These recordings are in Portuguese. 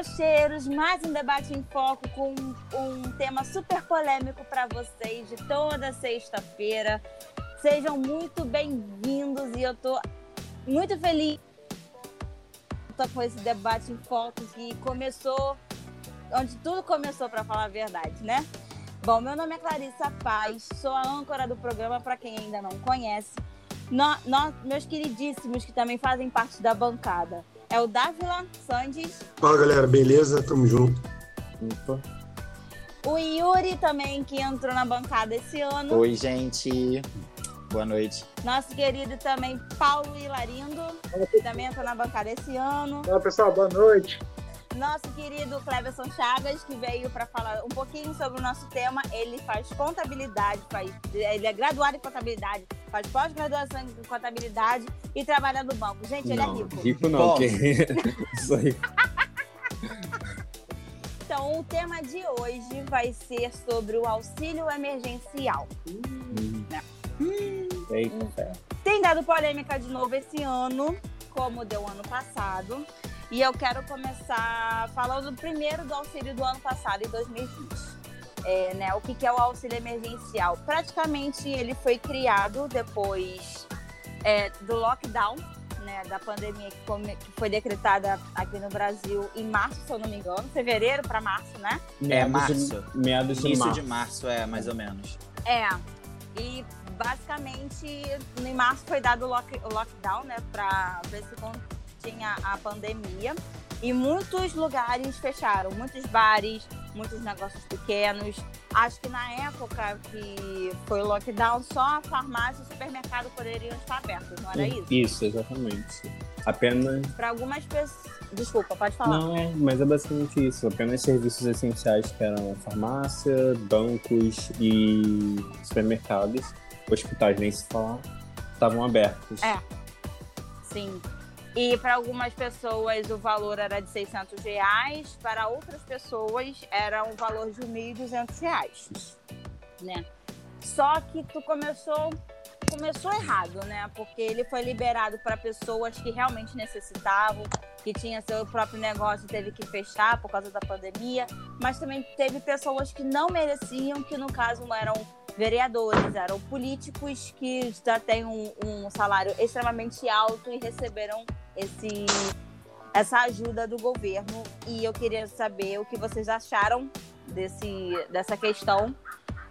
Brocheiros, mais um debate em foco com um tema super polêmico para vocês de toda sexta-feira. Sejam muito bem-vindos e eu tô muito feliz com esse debate em foco que começou onde tudo começou para falar a verdade, né? Bom, meu nome é Clarissa Paz, sou a âncora do programa para quem ainda não conhece. No, no, meus queridíssimos que também fazem parte da bancada é o Dávila Sandes. Fala galera, beleza? Tamo junto. Opa. O Yuri também, que entrou na bancada esse ano. Oi, gente. Boa noite. Nosso querido também Paulo Hilarindo, que também entrou na bancada esse ano. Olá, pessoal, boa noite. Nosso querido Cleverson Chagas, que veio para falar um pouquinho sobre o nosso tema. Ele faz contabilidade, faz, ele é graduado em contabilidade, faz pós-graduação em contabilidade e trabalha no banco. Gente, não, ele é rico. Rico não, que... Isso aí. Então, o tema de hoje vai ser sobre o auxílio emergencial. Hum. Hum. Eita, Tem dado polêmica de novo esse ano, como deu ano passado. E eu quero começar falando primeiro do auxílio do ano passado, em 2020. É, né, o que, que é o auxílio emergencial? Praticamente ele foi criado depois é, do lockdown, né, da pandemia que, come, que, foi decretada aqui no Brasil em março, se eu não me engano, fevereiro para março, né? É, março. Meados de Início março. de março, é, mais ou menos. É. E basicamente em março foi dado o, lock, o lockdown, né, para ver se tinha a pandemia e muitos lugares fecharam, muitos bares, muitos negócios pequenos. Acho que na época que foi o lockdown, só a farmácia e o supermercado poderiam estar abertos, não era isso? Isso, exatamente. Apenas. Para algumas pessoas. Desculpa, pode falar. Não, é, mas é basicamente isso. Apenas serviços essenciais que eram farmácia, bancos e supermercados, hospitais nem se falar, estavam abertos. É. Sim. E para algumas pessoas o valor era de 600 reais, para outras pessoas era um valor de 1.200 reais, né? Só que tu começou começou errado, né? Porque ele foi liberado para pessoas que realmente necessitavam, que tinha seu próprio negócio e teve que fechar por causa da pandemia, mas também teve pessoas que não mereciam, que no caso não eram vereadores, eram políticos que já têm um, um salário extremamente alto e receberam esse, essa ajuda do governo. E eu queria saber o que vocês acharam desse, dessa questão,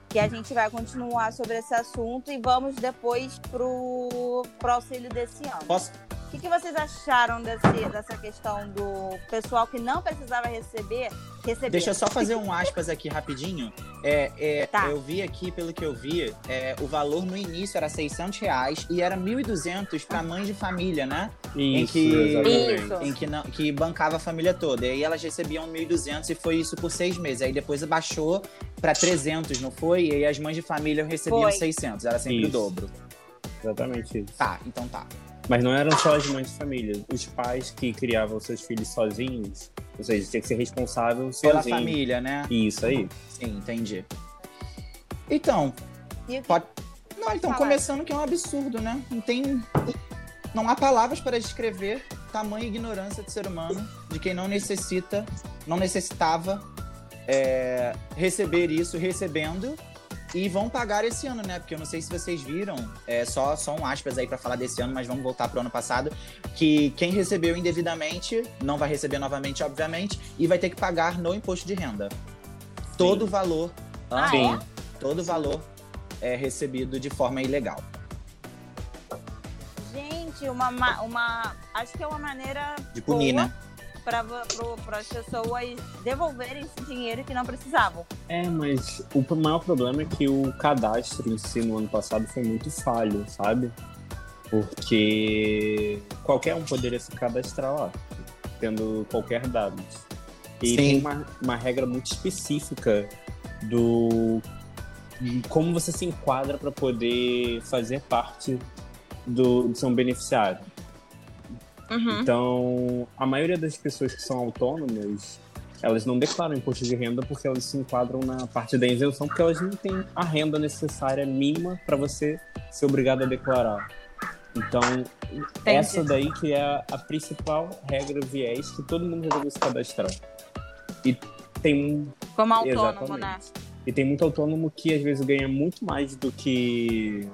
que a gente vai continuar sobre esse assunto e vamos depois pro, pro auxílio desse ano. Posso? O que, que vocês acharam desse, dessa questão do pessoal que não precisava receber, receber? Deixa eu só fazer um aspas aqui rapidinho. É, é, Tá. Eu vi aqui, pelo que eu vi, é, o valor no início era 600 reais e era 1.200 para mães de família, né? em Isso, que, exatamente. Isso. em que, não, que bancava a família toda. E aí elas recebiam 1.200 e foi isso por seis meses. Aí depois baixou para 300, não foi? E aí as mães de família recebiam Foi. 600, era sempre Isso. o dobro. Exatamente isso. Tá, então tá. Mas não eram só as mães de família. Os pais que criavam seus filhos sozinhos, ou seja, tinha que ser responsável Pela sozinho. família, né? Isso aí. Sim, entendi. Então, E pode. Não, Pode então, falar. começando que é um absurdo, né? Não tem. Não há palavras para descrever tamanha ignorância do ser humano, de quem não necessita, não necessitava é, receber isso recebendo. E vão pagar esse ano, né? Porque eu não sei se vocês viram, é só, só um aspas aí para falar desse ano, mas vamos voltar pro ano passado, que quem recebeu indevidamente não vai receber novamente, obviamente, e vai ter que pagar no imposto de renda. Todo o valor, Ah, Sim. é? todo o valor é recebido de forma ilegal. Gente, uma, ma- uma. Acho que é uma maneira. De punir, boa né? Para as pessoas devolverem esse dinheiro que não precisavam. É, mas o maior problema é que o cadastro em si no ano passado foi muito falho, sabe? Porque qualquer um poderia se cadastrar lá, tendo qualquer dado. E Sim. tem uma, uma regra muito específica do de como você se enquadra para poder fazer parte do, de ser um beneficiário. Uhum. Então, a maioria das pessoas que são autônomas, elas não declaram imposto de renda porque elas se enquadram na parte da isenção, porque elas não têm a renda necessária mínima para você ser obrigado a declarar. Então, essa daí que é a, principal regra viés que todo mundo deve se cadastrar. E tem. Como autônomo, né? Exatamente. E tem muito autônomo que às vezes ganha muito mais do que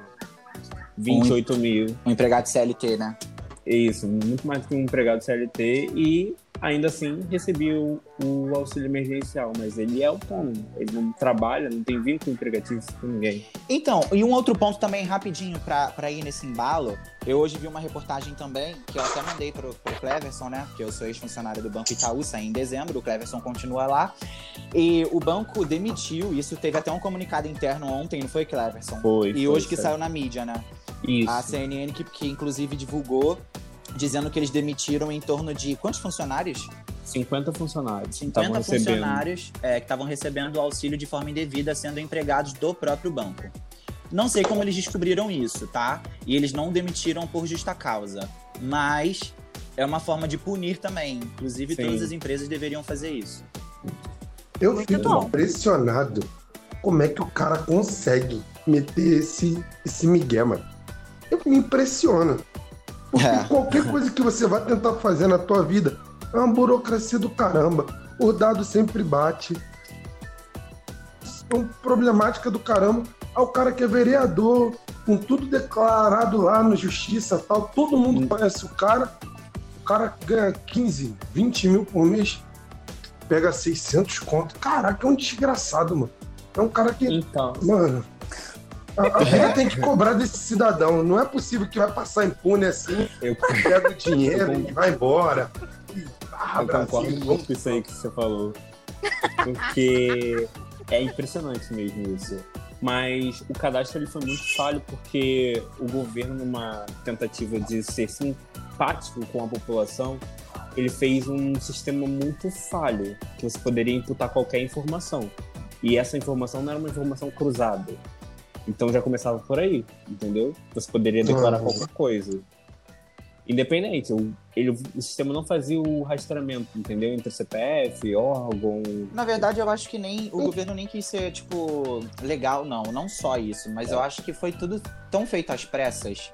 28 mil. Um empregado CLT, né? Isso, muito mais que um empregado CLT e ainda assim recebia o, o auxílio emergencial, mas ele é autônomo, ele não trabalha, não tem vínculo empregatício com ninguém. Então, e um outro ponto também, rapidinho, para ir nesse embalo, eu hoje vi uma reportagem também, que eu até mandei pro, pro Cleverson, né? Que eu sou ex-funcionário do Banco Itaú, saí em dezembro, o Cleverson continua lá. E o banco demitiu, isso teve até um comunicado interno ontem, não foi, Cleverson? Foi. E foi, hoje que foi. saiu na mídia, né? Isso. A CNN, que, que inclusive divulgou, dizendo que eles demitiram em torno de quantos funcionários? 50 funcionários. 50 estavam recebendo. funcionários é, que estavam recebendo o auxílio de forma indevida, sendo empregados do próprio banco. Não sei como eles descobriram isso, tá? E eles não demitiram por justa causa. Mas é uma forma de punir também. Inclusive, Sim. todas as empresas deveriam fazer isso. Eu Muito fico bom. impressionado como é que o cara consegue meter esse, esse migué, mano. Eu me impressiono. Porque É. qualquer coisa que você vai tentar fazer na tua vida é uma burocracia do caramba. O dado sempre bate. É uma problemática do caramba. Aí o cara que é vereador, com tudo declarado lá na justiça tal, todo mundo conhece o cara. O cara ganha 15, 20 mil por mês, pega 600 conto. Caraca, é um desgraçado, mano. É um cara que Então, Mano, a, a vida tem que cobrar desse cidadão. Não é possível que vai passar impune assim, eu, pega o dinheiro e vai embora. Ah, eu Brasil, concordo muito com isso aí que você falou. Porque é impressionante mesmo isso. Mas o cadastro ele foi muito falho porque o governo, numa tentativa de ser simpático com a população, ele fez um sistema muito falho, que você poderia imputar qualquer informação. E essa informação não era uma informação cruzada. Então já começava por aí, entendeu? Você poderia declarar Uhum. qualquer coisa. Independente, o, ele, o sistema não fazia o rastreamento, entendeu? Entre CPF, órgão. Na verdade, eu acho que nem o governo nem quis ser, tipo, legal, não. Não só isso, mas eu acho que foi tudo tão feito às pressas,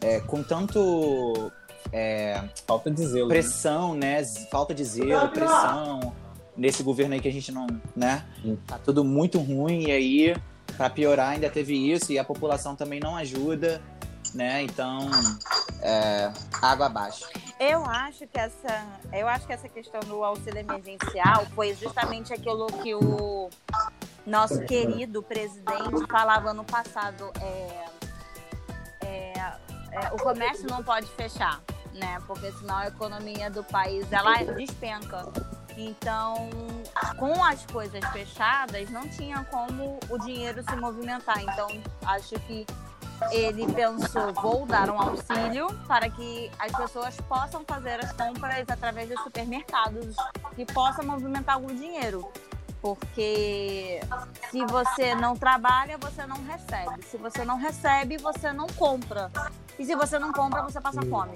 é, com tanto é, Falta de zelo. né? pressão, né? Falta de zelo, pressão. Nesse governo aí que a gente não, né? Hum. Tá tudo muito ruim e aí, pra piorar, ainda teve isso e a população também não ajuda, né? Então, é, água abaixo. Eu acho que essa, eu acho que essa questão do auxílio emergencial foi justamente aquilo que o nosso querido presidente falava no passado. É, é, é, o comércio não pode fechar, né? Porque senão a economia do país ela despenca. Então, com as coisas fechadas, não tinha como o dinheiro se movimentar. Então, acho que ele pensou, vou dar um auxílio para que as pessoas possam fazer as compras através dos supermercados, que possa movimentar algum dinheiro. Porque se você não trabalha, você não recebe. Se você não recebe, você não compra. E se você não compra, você passa fome.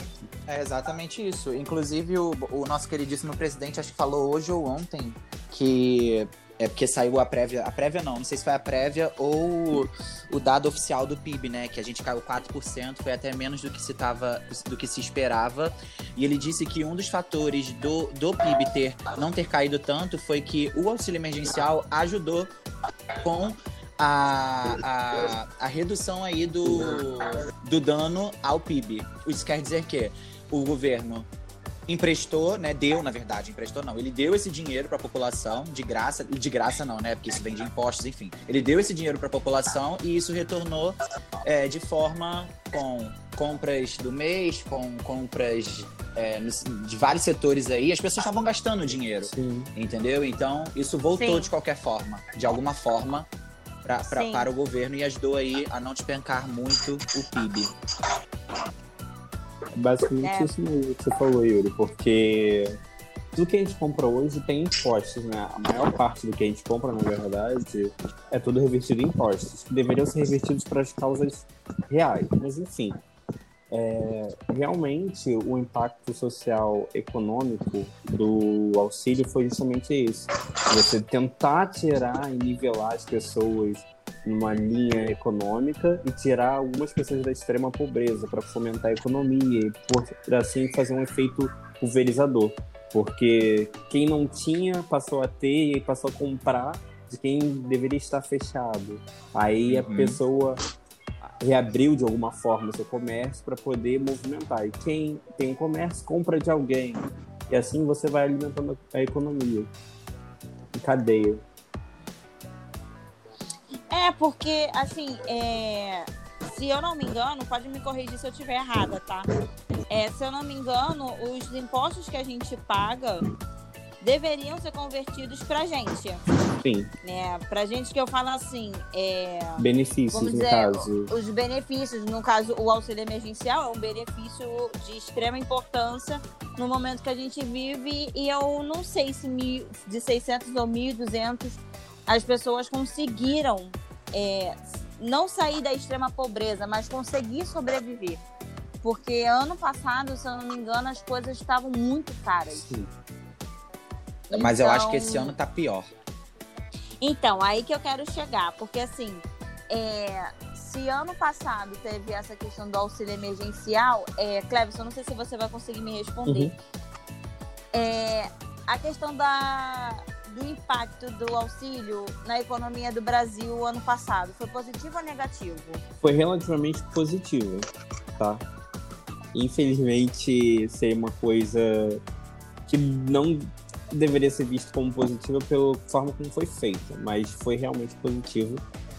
É exatamente isso. Inclusive, o, o nosso queridíssimo presidente, acho que falou hoje ou ontem, que é porque saiu a prévia. A prévia não, não sei se foi a prévia ou o dado oficial do PIB, né? Que a gente caiu 4%, foi até menos do que se, tava, do que se esperava. E ele disse que um dos fatores do, do PIB ter, não ter caído tanto foi que o auxílio emergencial ajudou com a, a, a redução aí do, do dano ao PIB. Isso quer dizer que o governo emprestou, né, deu, na verdade, emprestou não, ele deu esse dinheiro para a população de graça, de graça não, né, porque isso vem de impostos, enfim. Ele deu esse dinheiro para a população e isso retornou é, de forma com compras do mês, com compras é, de vários setores aí, as pessoas estavam gastando dinheiro. Sim. Entendeu? Então, isso voltou Sim. de qualquer forma, de alguma forma, pra, pra- para o governo e ajudou aí a não despencar muito o PIB. Basicamente É. isso mesmo que você falou, Yuri, porque tudo que a gente compra hoje tem impostos, né? A maior parte do que a gente compra, na verdade, é tudo revertido em impostos, que deveriam ser revertidos para as causas reais. Mas, enfim, é, realmente o impacto social econômico do auxílio foi justamente esse. Você tentar tirar e nivelar as pessoas numa linha econômica e tirar algumas pessoas da extrema pobreza para fomentar a economia e por assim fazer um efeito pulverizador. Porque quem não tinha passou a ter e passou a comprar de quem deveria estar fechado. Aí a Uhum. pessoa reabriu de alguma forma o seu comércio para poder movimentar. E quem tem comércio compra de alguém. E assim você vai alimentando a economia. Em cadeia. É, porque, assim, é, se eu não me engano, pode me corrigir se eu estiver errada, tá? É, se eu não me engano, os impostos que a gente paga deveriam ser convertidos pra gente, Sim, né? Pra gente que eu falo assim, é, benefícios no dizer, caso. os benefícios, no caso, o auxílio emergencial é um benefício de extrema importância no momento que a gente vive e eu não sei se mil, de 600 ou 1.200 as pessoas conseguiram é, não sair da extrema pobreza, mas conseguir sobreviver. Porque ano passado, se eu não me engano, as coisas estavam muito caras. Sim. Mas eu acho que Então- esse ano tá pior. Então, aí que eu quero chegar, porque assim, é, se ano passado teve essa questão do auxílio emergencial, é, Cleves, eu não sei se você vai conseguir me responder. É, a questão da, do impacto do auxílio na economia do Brasil ano passado, foi positivo ou negativo? Foi relativamente positivo, tá? Infelizmente, seria uma coisa que não deveria ser visto como positiva pela forma como foi feita, mas foi realmente positivo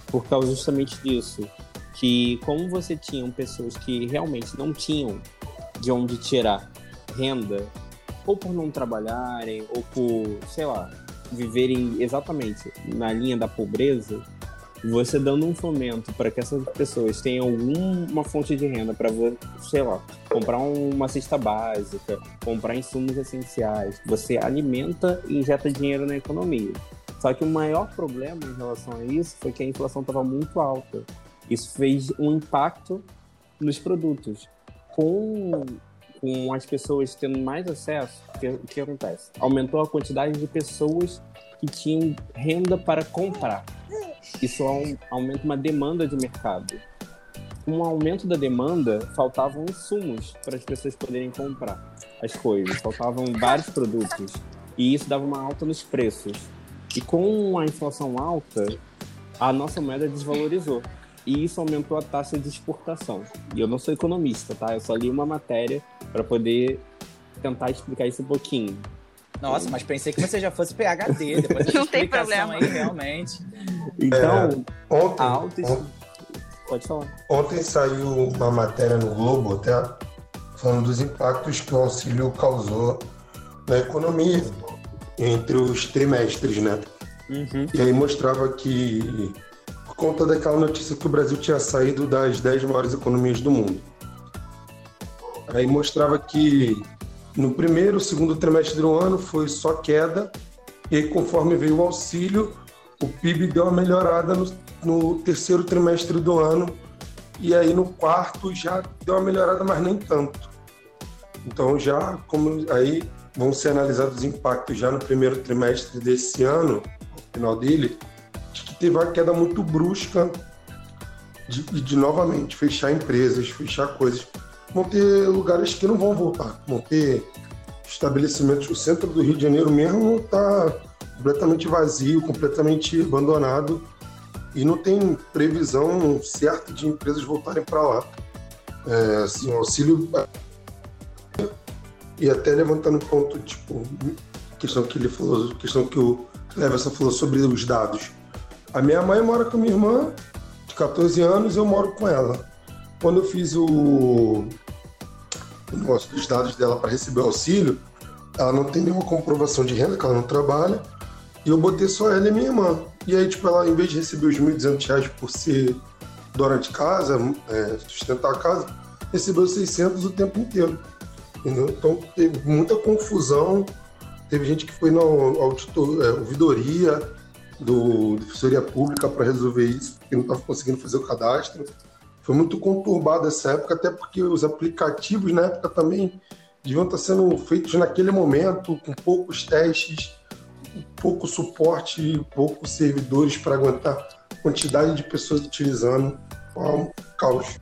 por causa justamente disso, que como você tinha pessoas que realmente não tinham de onde tirar renda, ou por não trabalharem, ou por, sei lá, viverem exatamente na linha da pobreza, você dando um fomento para que essas pessoas tenham alguma fonte de renda para, sei lá, comprar uma cesta básica, comprar insumos essenciais, você alimenta e injeta dinheiro na economia. Só que o maior problema em relação a isso foi que a inflação estava muito alta. Isso fez um impacto nos produtos. Com, com as pessoas tendo mais acesso, o que, que acontece? Aumentou a quantidade de pessoas que tinham renda para comprar. Isso au- aumenta uma demanda de mercado. Com o aumento da demanda, faltavam insumos para as pessoas poderem comprar as coisas. Faltavam vários produtos. E isso dava uma alta nos preços. E com a inflação alta, a nossa moeda desvalorizou. E isso aumentou a taxa de exportação. E eu não sou economista, tá? Eu só li uma matéria para poder tentar explicar isso um pouquinho. Nossa, mas pensei que você já fosse PHD depois dessa Não tem problema. aí, realmente. Então, Ontem, a alta. on- Pode falar. ontem saiu uma matéria no Globo até falando dos impactos que o auxílio causou na economia entre os trimestres, né? Uhum. E aí mostrava que, por conta daquela notícia que o Brasil tinha saído das 10 maiores economias do mundo. Aí mostrava que no primeiro, segundo trimestre do ano foi só queda, e aí conforme veio o auxílio, o PIB deu uma melhorada no, no terceiro trimestre do ano, e aí no quarto já deu uma melhorada, mas nem tanto. Então já, como aí vão ser analisados os impactos já no primeiro trimestre desse ano, no final dele, de que teve uma queda muito brusca de, de novamente fechar empresas, fechar coisas. Vão ter lugares que não vão voltar, vão ter estabelecimentos. O centro do Rio de Janeiro mesmo está completamente vazio, completamente abandonado e não tem previsão certa de empresas voltarem para lá. É, assim, o auxílio e até levantando um ponto, tipo, questão que ele falou, questão que o Leverson falou sobre os dados. A minha mãe mora com a minha irmã, de 14 anos, eu moro com ela. Quando eu fiz o, o negócio dos dados dela para receber o auxílio, ela não tem nenhuma comprovação de renda, que ela não trabalha, e eu botei só ela e minha irmã. E aí, tipo, ela, em vez de receber os 1.200 reais por ser dona de casa, é, sustentar a casa, recebeu 600 o tempo inteiro. Entendeu? Então teve muita confusão. Teve gente que foi na auditor, é, ouvidoria do Defensoria Pública para resolver isso, porque não estava conseguindo fazer o cadastro. Foi muito conturbado essa época, até porque os aplicativos na época também deviam estar sendo feitos naquele momento, com poucos testes, pouco suporte, poucos servidores para aguentar quantidade de pessoas utilizando, um caos.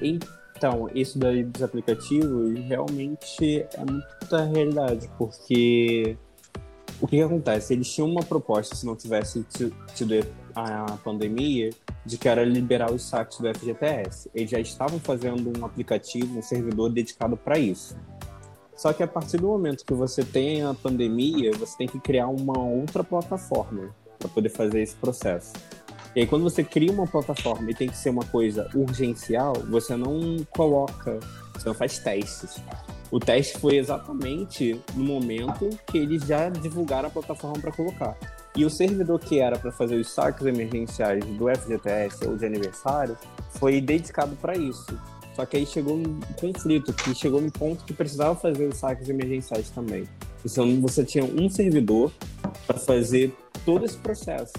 Então, isso daí dos aplicativos realmente é muita realidade, porque o que, que acontece? Eles tinham uma proposta, se não tivesse tido a pandemia, de que era liberar os saques do FGTS. Eles já estavam fazendo um aplicativo, um servidor dedicado para isso. Só que a partir do momento que você tem a pandemia, você tem que criar uma outra plataforma para poder fazer esse processo. E aí, quando você cria uma plataforma e tem que ser uma coisa urgencial, você não coloca, você não faz testes. O teste foi exatamente no momento que eles já divulgaram a plataforma para colocar. E o servidor que era para fazer os saques emergenciais do FGTS ou de aniversário foi dedicado para isso. Só que aí chegou um conflito, que chegou no ponto que precisava fazer os saques emergenciais também. Então você tinha um servidor para fazer todo esse processo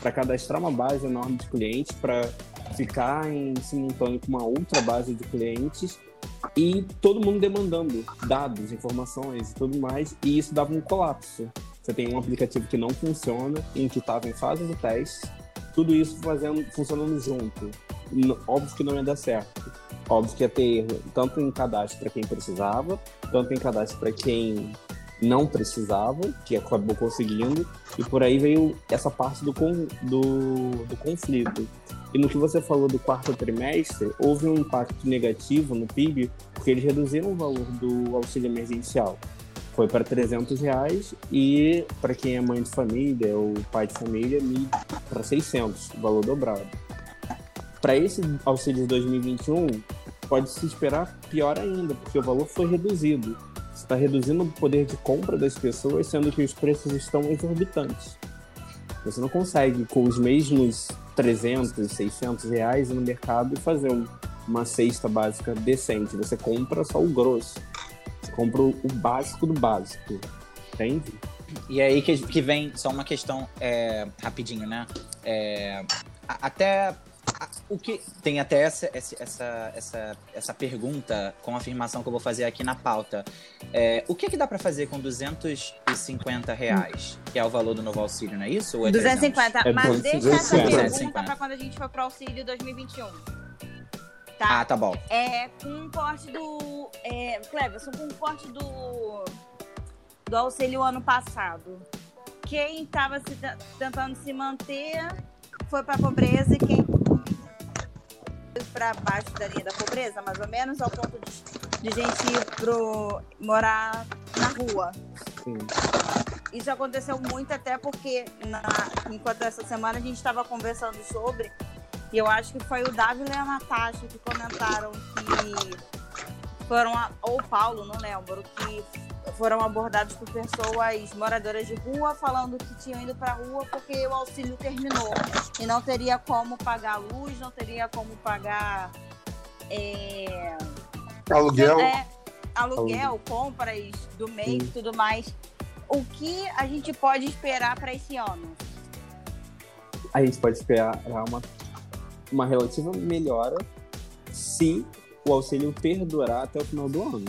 para cadastrar uma base enorme de clientes, para ficar em simultâneo com uma outra base de clientes e todo mundo demandando dados, informações e tudo mais, e isso dava um colapso. Você tem um aplicativo que não funciona, em que estava em fase de teste, tudo isso fazendo, funcionando junto. Óbvio que não ia dar certo. Óbvio que ia ter erro, tanto em cadastro para quem precisava, tanto em cadastro para quem não precisava, que acabou conseguindo, e por aí veio essa parte do, do, do conflito. E no que você falou do quarto trimestre, houve um impacto negativo no PIB, porque eles reduziram o valor do auxílio emergencial. Foi para 300 reais e para quem é mãe de família ou pai de família, para 600, o valor dobrado. Para esse auxílio de 2021, pode se esperar pior ainda, porque o valor foi reduzido está reduzindo o poder de compra das pessoas, sendo que os preços estão exorbitantes. Você não consegue, com os mesmos 300, 600 reais no mercado, fazer um, uma cesta básica decente. Você compra só o grosso. Você compra o básico do básico. Entende? E aí que, que vem só uma questão é, rapidinho, né? É, até o que tem até essa, essa, essa, essa pergunta com afirmação que eu vou fazer aqui na pauta. É, o que, que dá para fazer com 250 reais, que é o valor do novo auxílio, não é isso? Ou é 250, é mas deixa essa pergunta para quando a gente for para o auxílio 2021. Tá? Ah, tá bom. É, com um corte do. É, Cleverson, com um corte do. Do auxílio ano passado. Quem estava tentando se manter foi para a pobreza e quem para baixo da linha da pobreza, mais ou menos, ao ponto de, de gente ir pro, morar na rua. Sim. Isso aconteceu muito até porque, na, enquanto essa semana a gente estava conversando sobre, e eu acho que foi o Davi e a Natasha que comentaram que foram, a, ou o Paulo, não lembro, que foram abordados por pessoas moradoras de rua falando que tinham ido para a rua porque o auxílio terminou e não teria como pagar luz, não teria como pagar é, aluguel, é, aluguel, compras do mês, e tudo mais. O que a gente pode esperar para esse ano? A gente pode esperar uma, uma relativa melhora se o auxílio perdurar até o final do ano.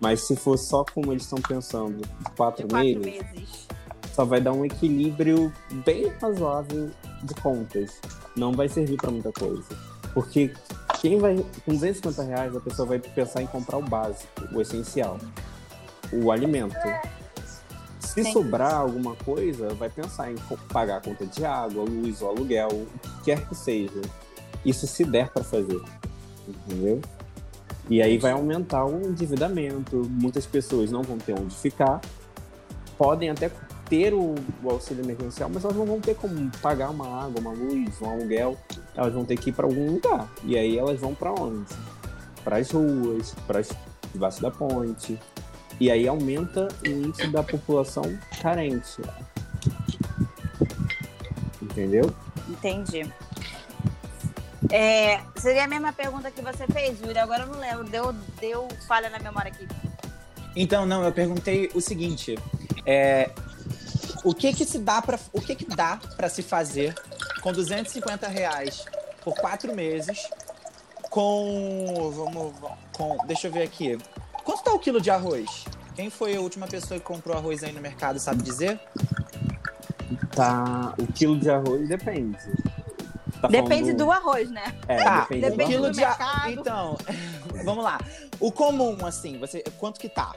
Mas se for só como eles estão pensando, quatro, quatro meses, meses, só vai dar um equilíbrio bem razoável de contas. Não vai servir para muita coisa. Porque quem vai. Com 250 reais, a pessoa vai pensar em comprar o básico, o essencial. O alimento. Se Sim. sobrar alguma coisa, vai pensar em pagar a conta de água, luz, o aluguel, o que quer que seja. Isso se der para fazer. Entendeu? E aí vai aumentar o endividamento, muitas pessoas não vão ter onde ficar, podem até ter o, o, auxílio emergencial, mas elas não vão ter como pagar uma água, uma luz, um aluguel, elas vão ter que ir para algum lugar. E aí elas vão para onde? Para as ruas, para debaixo da ponte. E aí aumenta o índice da população carente. Entendeu? Entendi. É, seria a mesma pergunta que você fez, Yuri. Agora eu não lembro. Deu, deu falha na memória aqui. Então, não, eu perguntei o seguinte: é, o que que se dá para o que que dá para se fazer com 250 reais por quatro meses com vamos com deixa eu ver aqui quanto tá o quilo de arroz quem foi a última pessoa que comprou arroz aí no mercado sabe dizer Tá. O quilo de arroz depende. Tá Depende falando- do arroz, né? É, Tá, depende, depende do quilo arroz. do de a- mercado. Então, vamos lá. O comum, assim, você quanto que tá?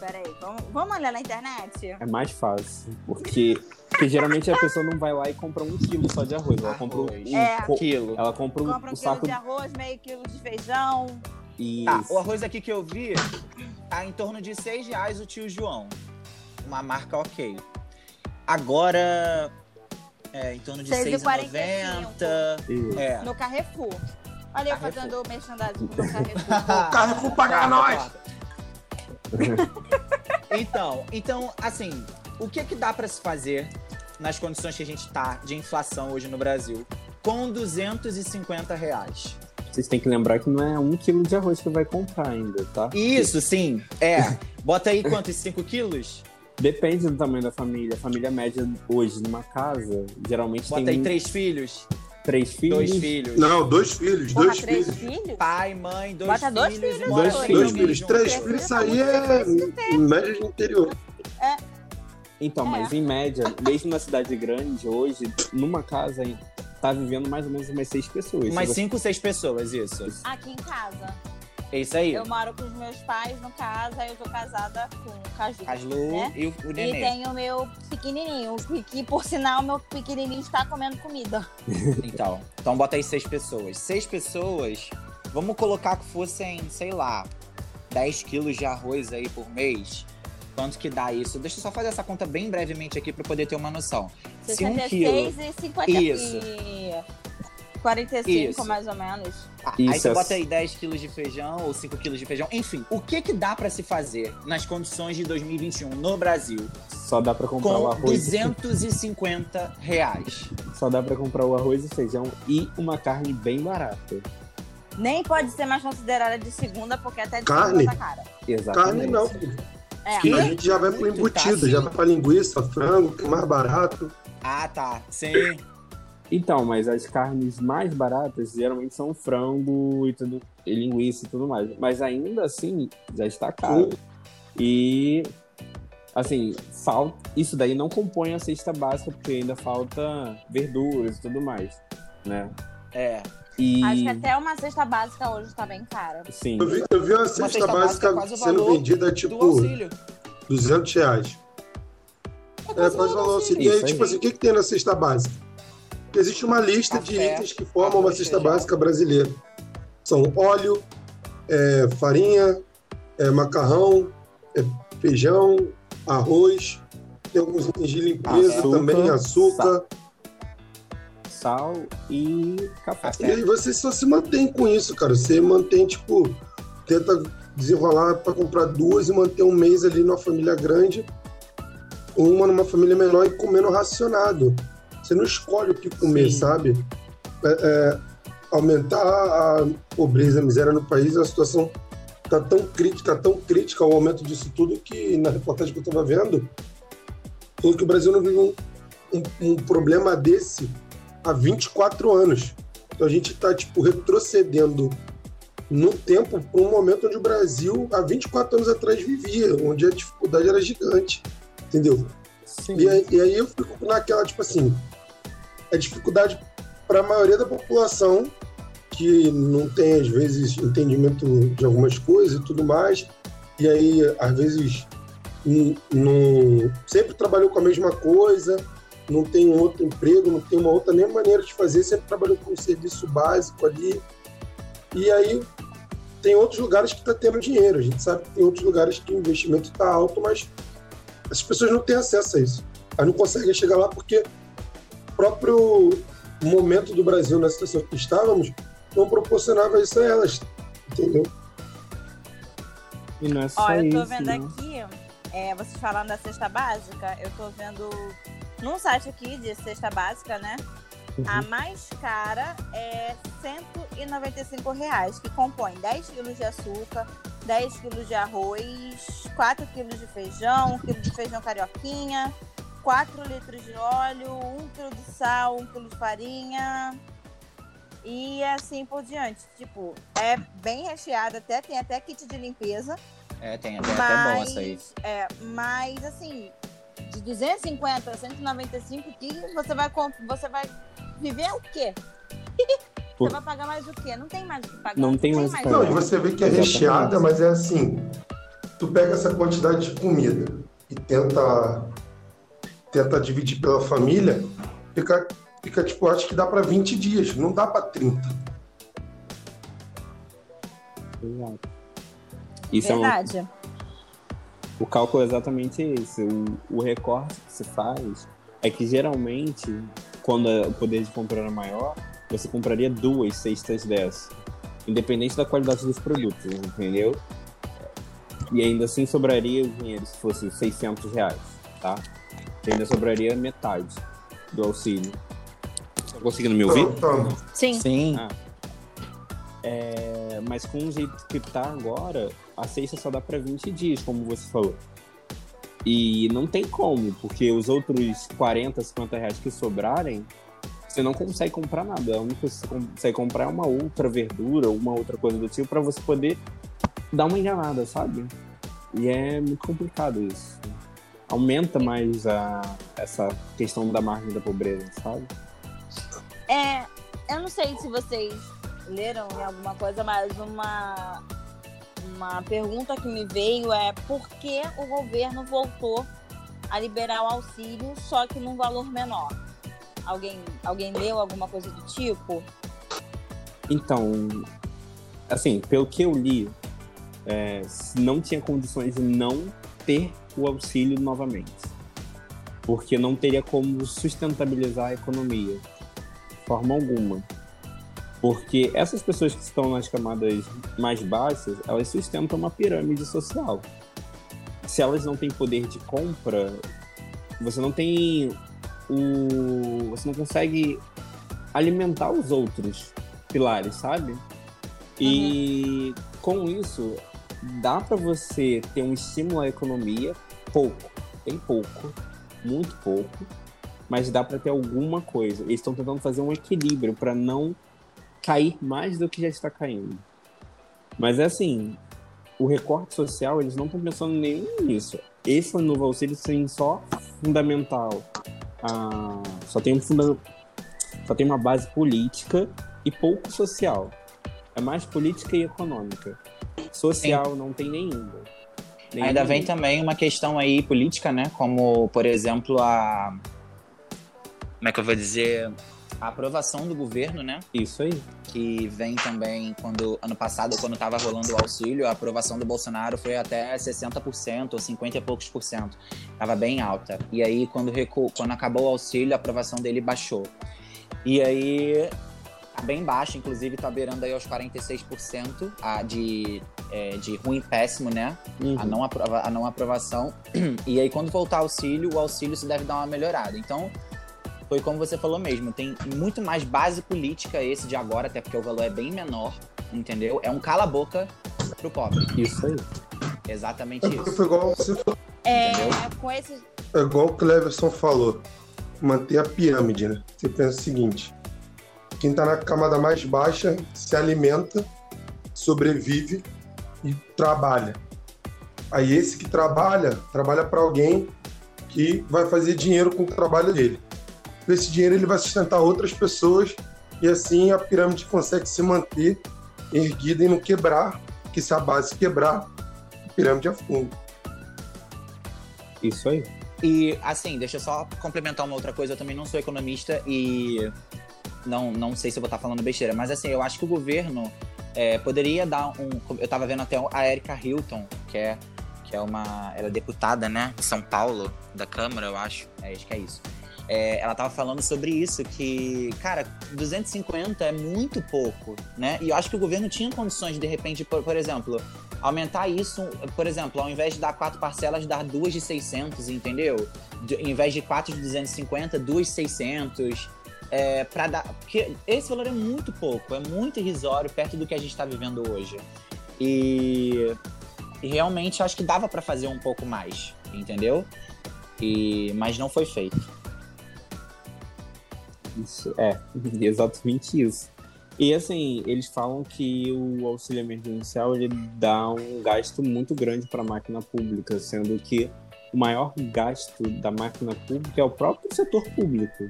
Peraí, vamos, vamos olhar na internet? É mais fácil. Porque, porque geralmente a pessoa não vai lá e compra um quilo só de arroz. Ela compra um, um É. co- Quilo. Ela compra um, Compra um um quilo saco de arroz, meio quilo de feijão. e Tá, o arroz aqui que eu vi tá em torno de 6 reais o tio João. Uma marca ok. Agora, é, em torno de 6,45. 6,90. e- É. No Carrefour. Olha eu Carrefour. fazendo o merchandising do Carrefour. Carrefour pagar nós! Então, então, assim, o que que dá pra se fazer nas condições que a gente tá de inflação hoje no Brasil com 250 reais? Vocês têm que lembrar que não é um quilo de arroz que vai comprar ainda, tá? Isso, sim, é. Bota aí quantos? 5 quilos? Depende do tamanho da família. A família média hoje numa casa, geralmente Bota tem aí três filhos? três filhos. Dois filhos. Não, dois filhos, Porra, dois três filhos. filhos? Pai, mãe, dois Bota dois filhos. filhos, dois filhos. Dois mundo filhos, junto. três Três filhos, isso filhos, aí é média de interior. Então, É. mas em média, mesmo na cidade grande, hoje, numa casa tá vivendo mais ou menos umas seis pessoas. Umas cinco, seis pessoas, isso. Aqui em casa. É isso aí. Eu moro com os meus pais no caso, aí eu tô casada com o Caju. Lu né? e o, o E tem o meu pequenininho, que, que por sinal meu pequenininho está comendo comida. Então, então bota aí seis pessoas. Seis pessoas, vamos colocar que fossem, sei lá, 10 quilos de arroz aí por mês. Quanto que dá isso? Deixa eu só fazer essa conta bem brevemente aqui para poder ter uma noção. Se um quilo... 66 e 50 Isso. e 45 Isso. mais ou menos. Ah, aí Isso, você é- bota aí 10 quilos de feijão ou 5 quilos de feijão. Enfim, o que que dá para se fazer nas condições de 2021 no Brasil Só dá pra comprar o arroz. 250 reais? Só dá pra comprar o arroz e feijão e uma carne bem barata. Nem pode ser mais considerada de segunda, porque até de Carne? segunda tá cara. Exatamente. Carne não. É, Que? A gente já vai pro Muito embutido, tá já assim. vai pra linguiça, frango, que é mais barato. Ah, tá. Sim. Então, mas as carnes mais baratas geralmente são frango e tudo, e linguiça e tudo mais. Mas ainda assim, já está caro. E assim, falta. Isso daí não compõe a cesta básica, porque ainda falta verduras e tudo mais. Né? É. E Acho que até uma cesta básica hoje tá bem cara. sim. Eu vi, eu vi uma cesta, cesta básica básica é o sendo vendida tipo auxílio. 200 reais. É, quase valor assim. E aí, Isso aí. tipo assim, o que, que tem na cesta básica? Existe uma lista de Café, itens que formam uma cesta feijão. básica brasileira. São óleo, é, farinha, é, macarrão, é, feijão, arroz, tem alguns itens de limpeza Açúcar, também, açúcar. Sal e café. Café. E aí você só se mantém com isso, cara. Você mantém, tipo, tenta desenrolar para comprar duas e manter um mês ali numa família grande, uma numa família menor e comendo racionado. Você não escolhe o que comer, Sim. sabe? É, é, aumentar a pobreza, a miséria no país, a situação tá tão crítica, tão crítica o aumento disso tudo que na reportagem que eu estava vendo, falou que o Brasil não vive um, um- um problema desse há 24 anos. Então a gente está tipo retrocedendo no tempo para um momento onde o Brasil há 24 anos atrás vivia, onde a dificuldade era gigante, entendeu? E e aí eu fico naquela tipo assim, a dificuldade para a maioria da população que não tem às vezes entendimento de algumas coisas e tudo mais, e aí às vezes não sempre trabalhou com a mesma coisa, não tem um outro emprego, não tem uma outra nem maneira de fazer, sempre trabalhou com um serviço básico ali. E aí tem outros lugares que está tendo dinheiro. A gente sabe que tem outros lugares que o investimento está alto, mas as pessoas não têm acesso a isso. Elas não conseguem chegar lá porque próprio momento do Brasil na situação que estávamos não proporcionava isso a elas, entendeu? E não é só Ó, eu tô isso, vendo né? aqui, é, vocês falando da cesta básica, eu tô vendo num site aqui de cesta básica, né? Uhum. A mais cara é 195 reais, que compõe 10 quilos de açúcar, 10 quilos de arroz, 4 quilos de feijão, 1 quilo de feijão carioquinha, 4 litros de óleo, 1 quilo de sal, 1 quilo de farinha e assim por diante. Tipo, é bem recheado, até tem até kit de limpeza. É, tem até, até bom Mas, essa aí. é, mas assim, de 250 a 195 que você vai, você vai viver o quê? Você vai pagar mais o quê? Não tem mais o que pagar. Não tem mais o que pagar. Não, e você vê que é recheada, mas é assim. Tu pega essa quantidade de comida e tenta tenta dividir pela família, fica, fica tipo, acho que dá para 20 dias, não dá para 30. Exato. Isso Verdade. É um... O cálculo é exatamente esse. O, o recorte que se faz é que geralmente, quando o poder de compra era maior, você compraria duas cestas dessas. Independente da qualidade dos produtos, entendeu? E ainda assim sobraria o dinheiro se fosse 600 reais, tá? Ainda sobraria metade do auxílio. Tá conseguindo me ouvir? Sim. Sim. Ah. É, mas com o jeito que tá agora, a cesta só dá para 20 dias, como você falou. E não tem como, porque os outros 40, 50 reais que sobrarem, você não consegue comprar nada. A única coisa que você consegue comprar é uma outra verdura, uma outra coisa do tipo, para você poder dar uma enganada, sabe? E é muito complicado isso. Aumenta mais a, essa questão da margem da pobreza, sabe? É, eu não sei se vocês leram alguma coisa, mas uma, uma pergunta que me veio é por que o governo voltou a liberar o auxílio, só que num valor menor? Alguém, alguém leu alguma coisa do tipo? Então, assim, pelo que eu li, é, não tinha condições de não ter o auxílio novamente. Porque não teria como sustentabilizar a economia, de forma alguma. Porque essas pessoas que estão nas camadas mais baixas, elas sustentam uma pirâmide social. Se elas não têm poder de compra, você não tem o. Você não consegue alimentar os outros pilares, sabe? E uhum. com isso, dá para você ter um estímulo à economia, pouco, tem pouco, muito pouco, mas dá para ter alguma coisa. Eles estão tentando fazer um equilíbrio para não cair mais do que já está caindo. Mas é assim, o recorte social, eles não estão pensando nem nisso. Esse novo auxílio tem só fundamental. Ah, só tem um funda só tem uma base política e pouco social. É mais política e econômica. Social Sim. não tem nenhuma. nenhuma. Ainda vem também uma questão aí política, né? Como, por exemplo, a. Como é que eu vou dizer? a aprovação do governo, né? Isso aí. Que vem também quando ano passado, quando estava rolando o auxílio, a aprovação do Bolsonaro foi até 60% ou 50 e poucos por cento. Tava bem alta. E aí, quando, recu... quando acabou o auxílio, a aprovação dele baixou. E aí, bem baixa, inclusive tá beirando aí aos 46% a de, é, de ruim péssimo, né? Uhum. A, não aprova... a não aprovação. E aí, quando voltar auxílio, o auxílio se deve dar uma melhorada. Então, foi como você falou mesmo, tem muito mais base política esse de agora, até porque o valor é bem menor, entendeu? É um cala-boca pro pobre. Isso aí. Exatamente é isso. Foi igual você falou. É, com esse... é igual o Cleverson falou. Manter a pirâmide, né? Você pensa o seguinte: quem tá na camada mais baixa se alimenta, sobrevive e trabalha. Aí esse que trabalha, trabalha para alguém que vai fazer dinheiro com o trabalho dele esse dinheiro ele vai sustentar outras pessoas e assim a pirâmide consegue se manter erguida e não quebrar, que se a base quebrar, a pirâmide afunda. Isso aí. E assim, deixa eu só complementar uma outra coisa, eu também não sou economista e não, não sei se eu vou estar falando besteira, mas assim, eu acho que o governo é, poderia dar um. Eu estava vendo até a Erika Hilton, que é, que é uma. Ela é deputada, né, de São Paulo, da Câmara, eu acho. É, acho que é isso é, ela tava falando sobre isso, que, cara, 250 é muito pouco, né? E eu acho que o governo tinha condições de, repente, por, por exemplo, aumentar isso, por exemplo, ao invés de dar quatro parcelas, dar duas de 600, entendeu? De, em vez de quatro de 250, duas de 600. É, para dar. Porque esse valor é muito pouco, é muito irrisório perto do que a gente está vivendo hoje. E, e realmente acho que dava para fazer um pouco mais, entendeu? E, mas não foi feito. Isso, é, exatamente isso. E assim, eles falam que o auxílio emergencial ele dá um gasto muito grande para a máquina pública, sendo que o maior gasto da máquina pública é o próprio setor público,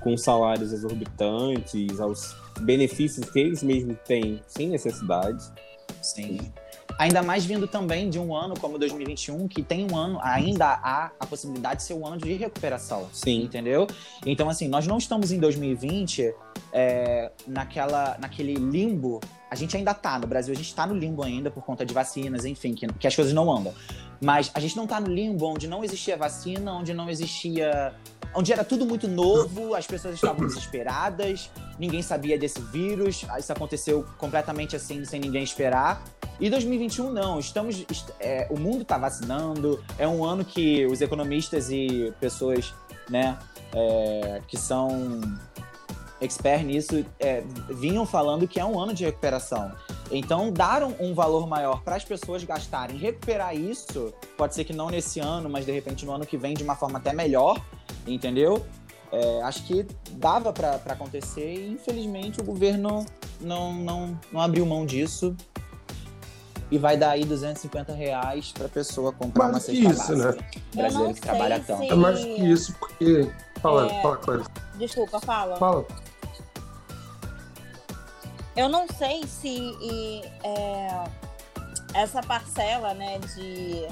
com salários exorbitantes, aos benefícios que eles mesmos têm sem necessidade. Sim. Ainda mais vindo também de um ano como 2021, que tem um ano, ainda há a possibilidade de ser um ano de recuperação. Sim. Entendeu? Então, assim, nós não estamos em 2020 é, naquela, naquele limbo. A gente ainda tá no Brasil, a gente tá no limbo ainda por conta de vacinas, enfim, que, que as coisas não andam. Mas a gente não tá no limbo onde não existia vacina, onde não existia onde era tudo muito novo, as pessoas estavam desesperadas, ninguém sabia desse vírus, isso aconteceu completamente assim, sem ninguém esperar. E 2021 não, estamos, é, o mundo está vacinando, é um ano que os economistas e pessoas, né, é, que são expert nisso, é, vinham falando que é um ano de recuperação. Então, dar um, um valor maior para as pessoas gastarem, recuperar isso, pode ser que não nesse ano, mas de repente no ano que vem de uma forma até melhor, entendeu? É, acho que dava para acontecer e infelizmente o governo não, não, não abriu mão disso e vai dar aí 250 reais para pessoa comprar mais uma cesta isso, né? Brasileiro que trabalha tanto. É mais que isso, porque. Fala, é... fala, Clarice. Desculpa, fala. Fala. Eu não sei se e, é, essa parcela, né, de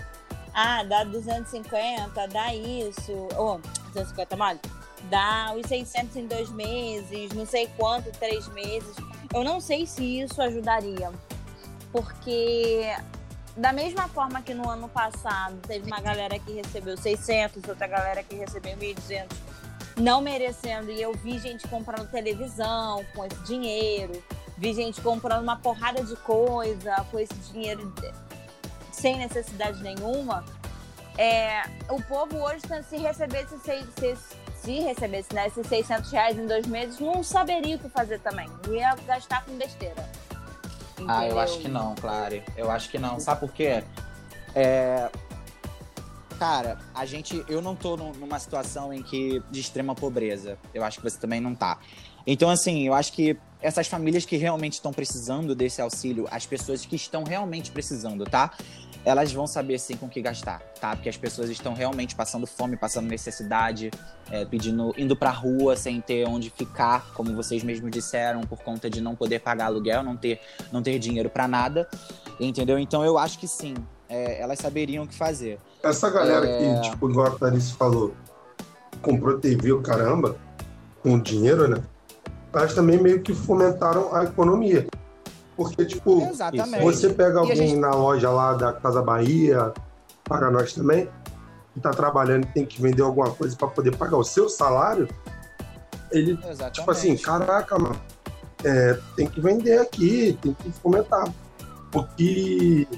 ah, dá 250, dá isso, ou oh, 250 mais, dá os 600 em dois meses, não sei quanto, três meses. Eu não sei se isso ajudaria, porque da mesma forma que no ano passado teve uma galera que recebeu 600, outra galera que recebeu 1.200, não merecendo, e eu vi gente comprando televisão com esse dinheiro, vi gente comprando uma porrada de coisa com esse dinheiro sem necessidade nenhuma. É, o povo hoje, se recebesse, se, se recebesse né, esses 600 reais em dois meses, não saberia o que fazer também. Ia gastar com besteira. Entendeu? Ah, eu acho que não, Clary. Eu acho que não. Sabe por quê? É... Cara, a gente. Eu não tô numa situação em que. de extrema pobreza. Eu acho que você também não tá. Então, assim, eu acho que essas famílias que realmente estão precisando desse auxílio, as pessoas que estão realmente precisando, tá? Elas vão saber sim com que gastar, tá? Porque as pessoas estão realmente passando fome, passando necessidade, é, pedindo, indo pra rua sem ter onde ficar, como vocês mesmos disseram, por conta de não poder pagar aluguel, não ter, não ter dinheiro para nada, entendeu? Então eu acho que sim, é, elas saberiam o que fazer. Essa galera é... que, tipo, igual a Clarice falou, comprou TV, o caramba, com dinheiro, né? mas também meio que fomentaram a economia. Porque, tipo, Exatamente. você pega alguém gente... na loja lá da Casa Bahia, para nós também, que está trabalhando e tem que vender alguma coisa para poder pagar o seu salário, ele, Exatamente. tipo assim, caraca, mano, é, tem que vender aqui, tem que fomentar. O que,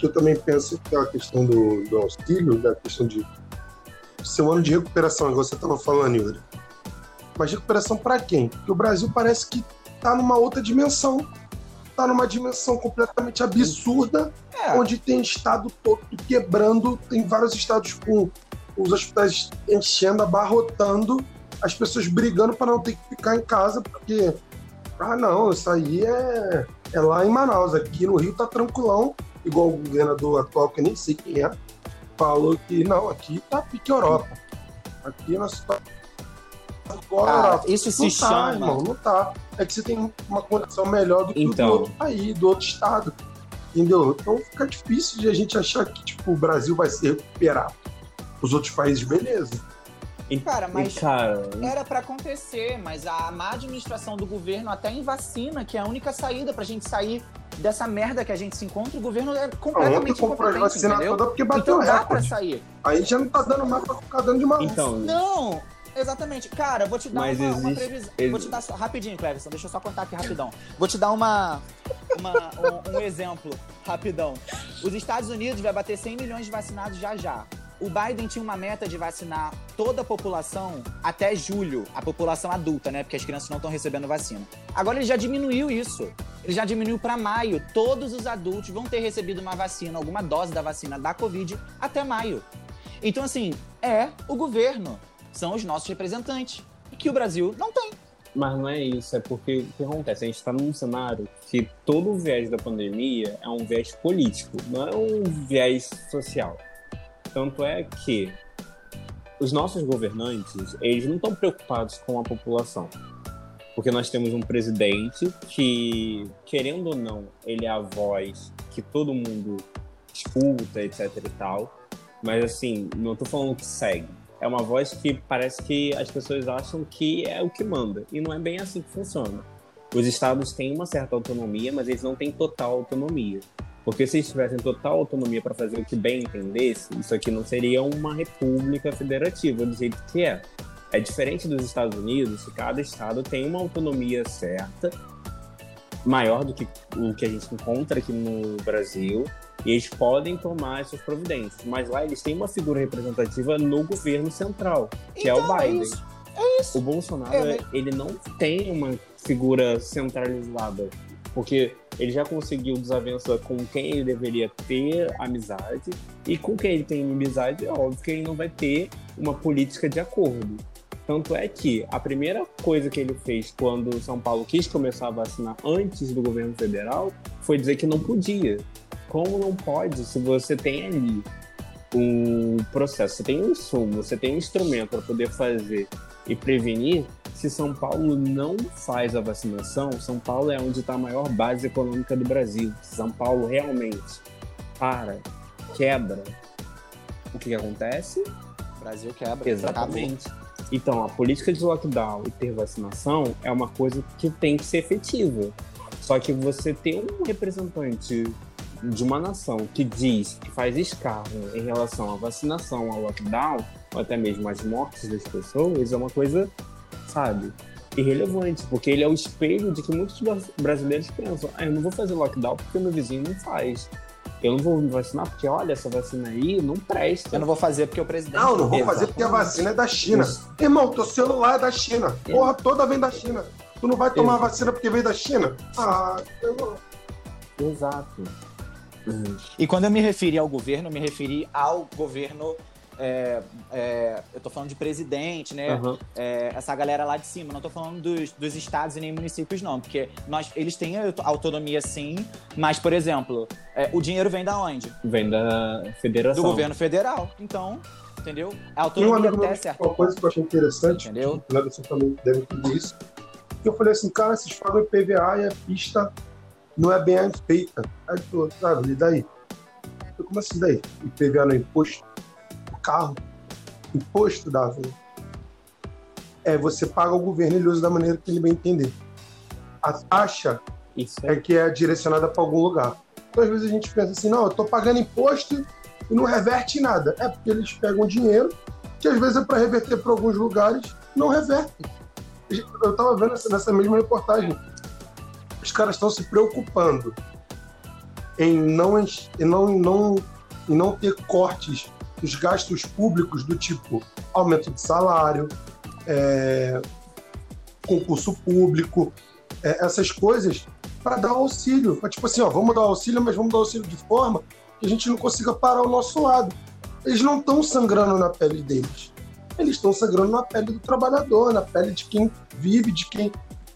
que eu também penso que é a questão do, do auxílio, da questão de seu ano de recuperação, igual você estava falando, Yuri mas recuperação para quem? Porque o Brasil parece que está numa outra dimensão. Está numa dimensão completamente absurda, é. onde tem estado todo quebrando, tem vários estados com os hospitais enchendo, abarrotando, as pessoas brigando para não ter que ficar em casa, porque, ah, não, isso aí é, é lá em Manaus. Aqui no Rio tá tranquilão, igual o governador atual, que nem sei quem é, falou que não, aqui tá pique Europa. Aqui nós tá Agora, isso se não chama. Tá, irmão, não tá. É que você tem uma condição melhor do que então... do outro país, do outro estado. Entendeu? Então fica difícil de a gente achar que tipo, o Brasil vai se recuperar. Os outros países, beleza. Cara, mas cara... era para acontecer, mas a má administração do governo, até em vacina, que é a única saída pra gente sair dessa merda que a gente se encontra, o governo é completamente incompetente, vacina entendeu? Toda porque bateu então dá pra sair. Aí já não tá dando mais pra ficar dando de maluco. Então, não, Exatamente. Cara, vou te dar Mas uma, existe, uma previsão. Existe. Vou te dar só, rapidinho, Cleverson, deixa eu só contar aqui rapidão. Vou te dar uma, uma um, um, exemplo rapidão. Os Estados Unidos vai bater 100 milhões de vacinados já já. O Biden tinha uma meta de vacinar toda a população até julho, a população adulta, né? Porque as crianças não estão recebendo vacina. Agora ele já diminuiu isso. Ele já diminuiu para maio. Todos os adultos vão ter recebido uma vacina, alguma dose da vacina da Covid até maio. Então, assim, é o governo são os nossos representantes, que o Brasil não tem. Mas não é isso, é porque o que acontece? A gente está num cenário que todo o viés da pandemia é um viés político, não é um viés social. Tanto é que os nossos governantes, eles não estão preocupados com a população. Porque nós temos um presidente que, querendo ou não, ele é a voz que todo mundo escuta, etc e tal. Mas assim, não estou falando que segue. É uma voz que parece que as pessoas acham que é o que manda. E não é bem assim que funciona. Os estados têm uma certa autonomia, mas eles não têm total autonomia. Porque se eles tivessem total autonomia para fazer o que bem entendesse, isso aqui não seria uma república federativa do jeito que é. É diferente dos Estados Unidos, que cada estado tem uma autonomia certa, maior do que o que a gente encontra aqui no Brasil, e eles podem tomar essas providências. Mas lá eles têm uma figura representativa no governo central, que então, é o então, é Biden. É isso. É isso. O Bolsonaro, é, ele não tem uma figura centralizada, porque ele já conseguiu desavença com quem ele deveria ter amizade, e com quem ele tem amizade, é óbvio que ele não vai ter uma política de acordo. Tanto é que a primeira coisa que ele fez quando São Paulo quis começar a vacinar antes do governo federal foi dizer que não podia. Como não pode se você tem ali um processo, você tem um insumo, você tem um instrumento para poder fazer e prevenir, se São Paulo não faz a vacinação, São Paulo é onde está a maior base econômica do Brasil. Se São Paulo realmente para, quebra, o que, que acontece? O Brasil quebra. Exatamente. Acabou. Então, a política de lockdown e ter vacinação é uma coisa que tem que ser efetiva. Só que você ter um representante de uma nação que diz que faz escárnio em relação à vacinação, ao lockdown, ou até mesmo às mortes das pessoas, é uma coisa, sabe, irrelevante, porque ele é o espelho de que muitos brasileiros pensam: ah, eu não vou fazer lockdown porque meu vizinho não faz. Eu não vou me vacinar porque, olha, essa vacina aí não presta. Eu não vou fazer porque o presidente. Não, não vou fazer porque a vacina é da China. Isso. Irmão, teu celular é da China. Porra toda vem da China. Tu não vai tomar Exato. vacina porque veio da China? Ah, eu não. Exato. Uhum. E quando eu me referi ao governo, eu me referi ao governo. É, é, eu tô falando de presidente, né? Uhum. É, essa galera lá de cima. Não tô falando dos, dos estados e nem municípios, não. Porque nós, eles têm autonomia sim, mas, por exemplo, é, o dinheiro vem da onde? Vem da federação. Do governo federal. Então, entendeu? A autonomia até é certa. Uma coisa que eu achei interessante, entendeu? Que, você também deve entender isso. Eu falei assim, cara, vocês pagam IPVA e a pista não é bem feita. Aí tu, sabe, e daí? Eu, como assim daí? IPVA no imposto? O carro? Imposto, Davi? É, você paga o governo e ele usa da maneira que ele bem entender. A taxa é. é. que é direcionada para algum lugar. Então, às vezes a gente pensa assim, não, eu estou pagando imposto e não reverte nada. É porque eles pegam dinheiro, que às vezes é para reverter para alguns lugares, não reverte. Eu estava vendo nessa mesma reportagem os caras estão se preocupando em não, em não, em não, em não ter cortes dos gastos públicos do tipo aumento de salário, é, concurso público, é, essas coisas para dar auxílio. Pra, tipo assim, ó, vamos dar auxílio, mas vamos dar auxílio de forma que a gente não consiga parar o nosso lado. Eles não estão sangrando na pele deles. Eles estão sangrando na pele do trabalhador, na pele de quem vive, de quem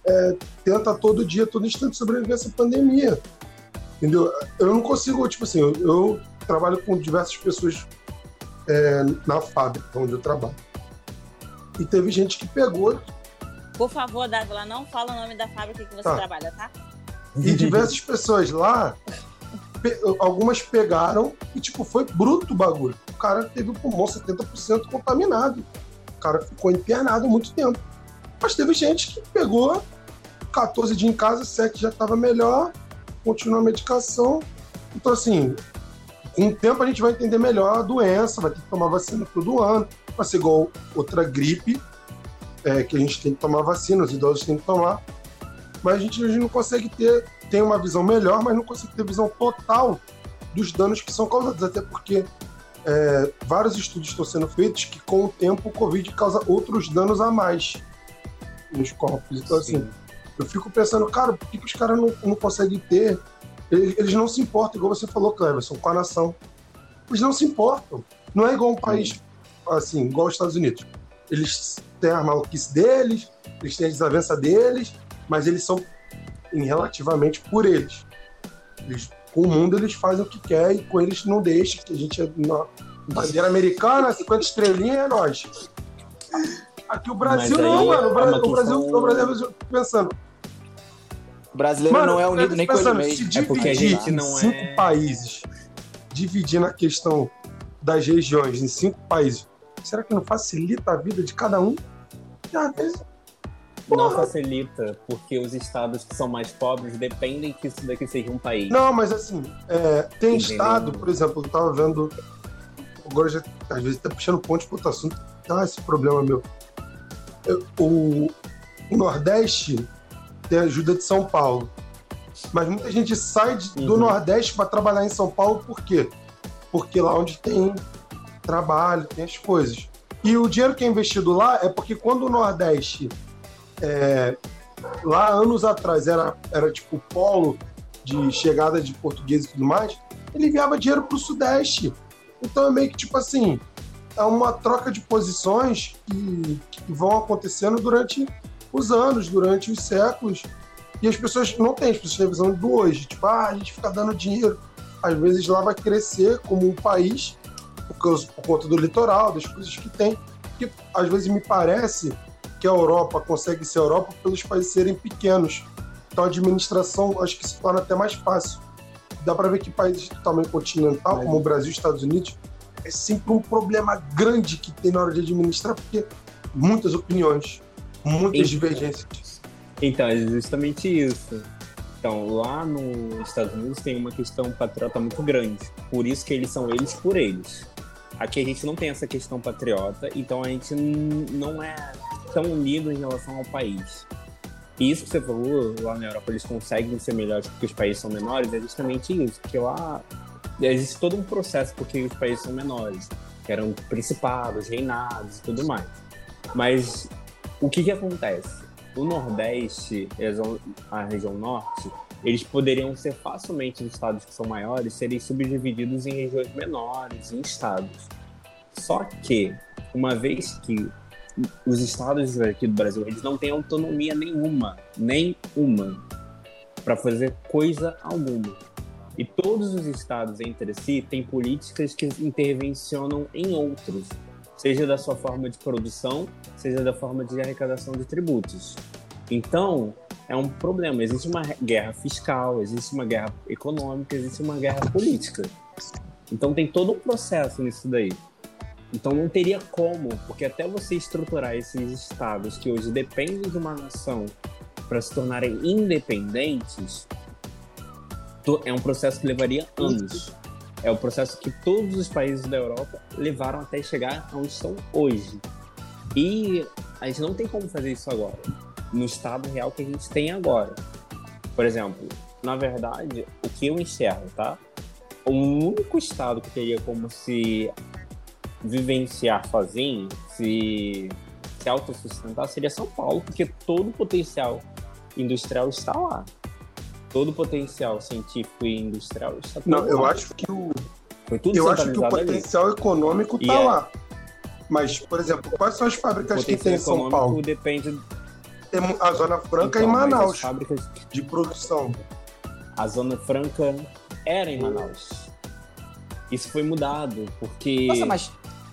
é, tenta todo dia, todo instante sobreviver a essa pandemia. Entendeu? Eu não consigo, tipo assim, eu, eu trabalho com diversas pessoas é, na fábrica onde eu trabalho. E teve gente que pegou. Por favor, Dávila, não fala o nome da fábrica que você tá. trabalha, tá? E diversas pessoas lá, pe algumas pegaram e, tipo, foi bruto o bagulho. O cara teve o pulmão 70% contaminado. O cara ficou internado muito tempo. Mas teve gente que pegou 14 dias em casa, 7 já estava melhor, continua a medicação. Então, assim, com o tempo a gente vai entender melhor a doença, vai ter que tomar vacina todo ano, vai ser igual outra gripe, é, que a gente tem que tomar vacina, os idosos têm que tomar. Mas a gente, a gente não consegue ter, tem uma visão melhor, mas não consegue ter visão total dos danos que são causados, até porque é, vários estudos estão sendo feitos que com o tempo o Covid causa outros danos a mais nos corpos. Então, assim, Sim. assim, eu fico pensando, cara, por que, que os caras não, não conseguem ter? Eles não se importam, igual você falou, Cleverson, com a nação. Eles não se importam. Não é igual um país, assim, igual os Estados Unidos. Eles têm a maluquice deles, eles têm a desavença deles, mas eles são relativamente por eles. eles. Com o mundo eles fazem o que quer e com eles não deixa, que a gente é Bandeira americana, 50 estrelinhas é nós. Aqui o Brasil Mas não, mano. O é Brasil, uma o Brasil, o Brasil, eu fico pensando. O brasileiro Mano, não é unido nem com ele pensando, mesmo. Se É porque a gente não cinco é- países, dividir na questão das regiões em cinco países, será que não facilita a vida de cada um? Não facilita, porque os estados que são mais pobres dependem que isso daqui seja um país. Não, mas assim, é, tem estado, por exemplo, eu tava vendo. Agora já, às vezes tá puxando ponte para outro assunto. Ah, esse problema meu. O, o Nordeste tem a ajuda de São Paulo. Mas muita gente sai de- do Uhum. Nordeste para trabalhar em São Paulo, por quê? Porque lá onde tem trabalho, tem as coisas. E o dinheiro que é investido lá é porque quando o Nordeste, é, lá anos atrás, era, era tipo polo de chegada de português e tudo mais, ele enviava dinheiro para o Sudeste. Então é meio que tipo assim, é uma troca de posições que, que vão acontecendo durante os anos, durante os séculos. E as pessoas não têm, as pessoas têm a visão do hoje. Tipo, ah, a gente fica dando dinheiro. Às vezes lá vai crescer como um país, por, causa, por conta do litoral, das coisas que tem. Que às vezes me parece que a Europa consegue ser Europa pelos países serem pequenos. Então a administração acho que se torna até mais fácil. Dá para ver que países de tamanho continental, como o Brasil e Estados Unidos, é sempre um problema grande que tem na hora de administrar, porque muitas opiniões, muitas Sim. divergências. Então, é justamente isso. Então, lá nos Estados Unidos tem uma questão patriota muito grande. Por isso que eles são eles por eles. Aqui a gente não tem essa questão patriota, então a gente não é tão unido em relação ao país. E isso que você falou, lá na Europa eles conseguem ser melhores porque os países são menores, é justamente isso. Porque lá existe todo um processo porque os países são menores. Que eram principados, reinados e tudo mais. Mas o que que acontece? O Nordeste, a região Norte, eles poderiam ser facilmente, os estados que são maiores, serem subdivididos em regiões menores, em estados. Só que, uma vez que os estados aqui do Brasil, eles não têm autonomia nenhuma, nenhuma, para fazer coisa alguma. E todos os estados entre si têm políticas que intervencionam em outros, seja da sua forma de produção, seja da forma de arrecadação de tributos. Então, é um problema. Existe uma guerra fiscal, existe uma guerra econômica, existe uma guerra política. Então, tem todo um processo nisso daí. Então, não teria como, porque até você estruturar esses estados que hoje dependem de uma nação para se tornarem independentes, é um processo que levaria anos. É o processo que todos os países da Europa levaram até chegar onde estão hoje. E a gente não tem como fazer isso agora, no estado real que a gente tem agora. Por exemplo, na verdade, o que eu enxergo, tá? O único estado que teria como se vivenciar sozinho, se, se autossustentar, seria São Paulo, porque todo o potencial industrial está lá. Todo o potencial científico e industrial está Não, eu lá. acho que o, Foi tudo eu acho que o centralizado ali. potencial econômico E tá é- lá. Mas, por exemplo, quais são as fábricas que tem potencial em São Paulo? depende Tem a Zona Franca Então, em Manaus, fábricas, de produção. a Zona Franca era em Manaus. Isso foi mudado, porque. Nossa, mas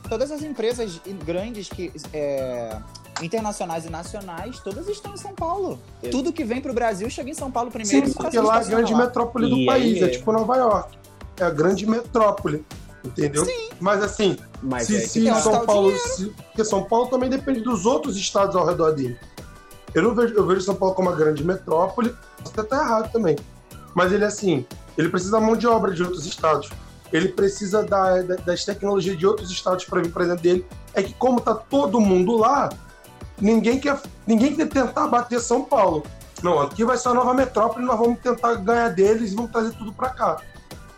todas as empresas grandes que é, internacionais e nacionais, todas estão em São Paulo. Eu- Tudo que vem pro Brasil chega em São Paulo primeiro. Sim, porque lá é a grande lá. metrópole do E país, aí- é tipo Nova York. É a grande metrópole, entendeu? Mas assim, Mas se, é se tá. São tal Paulo. se- porque São Paulo também depende dos outros estados ao redor dele. Eu não vejo, eu vejo São Paulo como uma grande metrópole, você tá errado também. Mas ele assim, ele precisa da mão de obra de outros estados. Ele precisa da- da- das tecnologias de outros estados para vir para dentro dele. É que como tá todo mundo lá, ninguém quer, ninguém quer tentar bater São Paulo. Não, aqui vai ser a nova metrópole, nós vamos tentar ganhar deles e vamos trazer tudo para cá.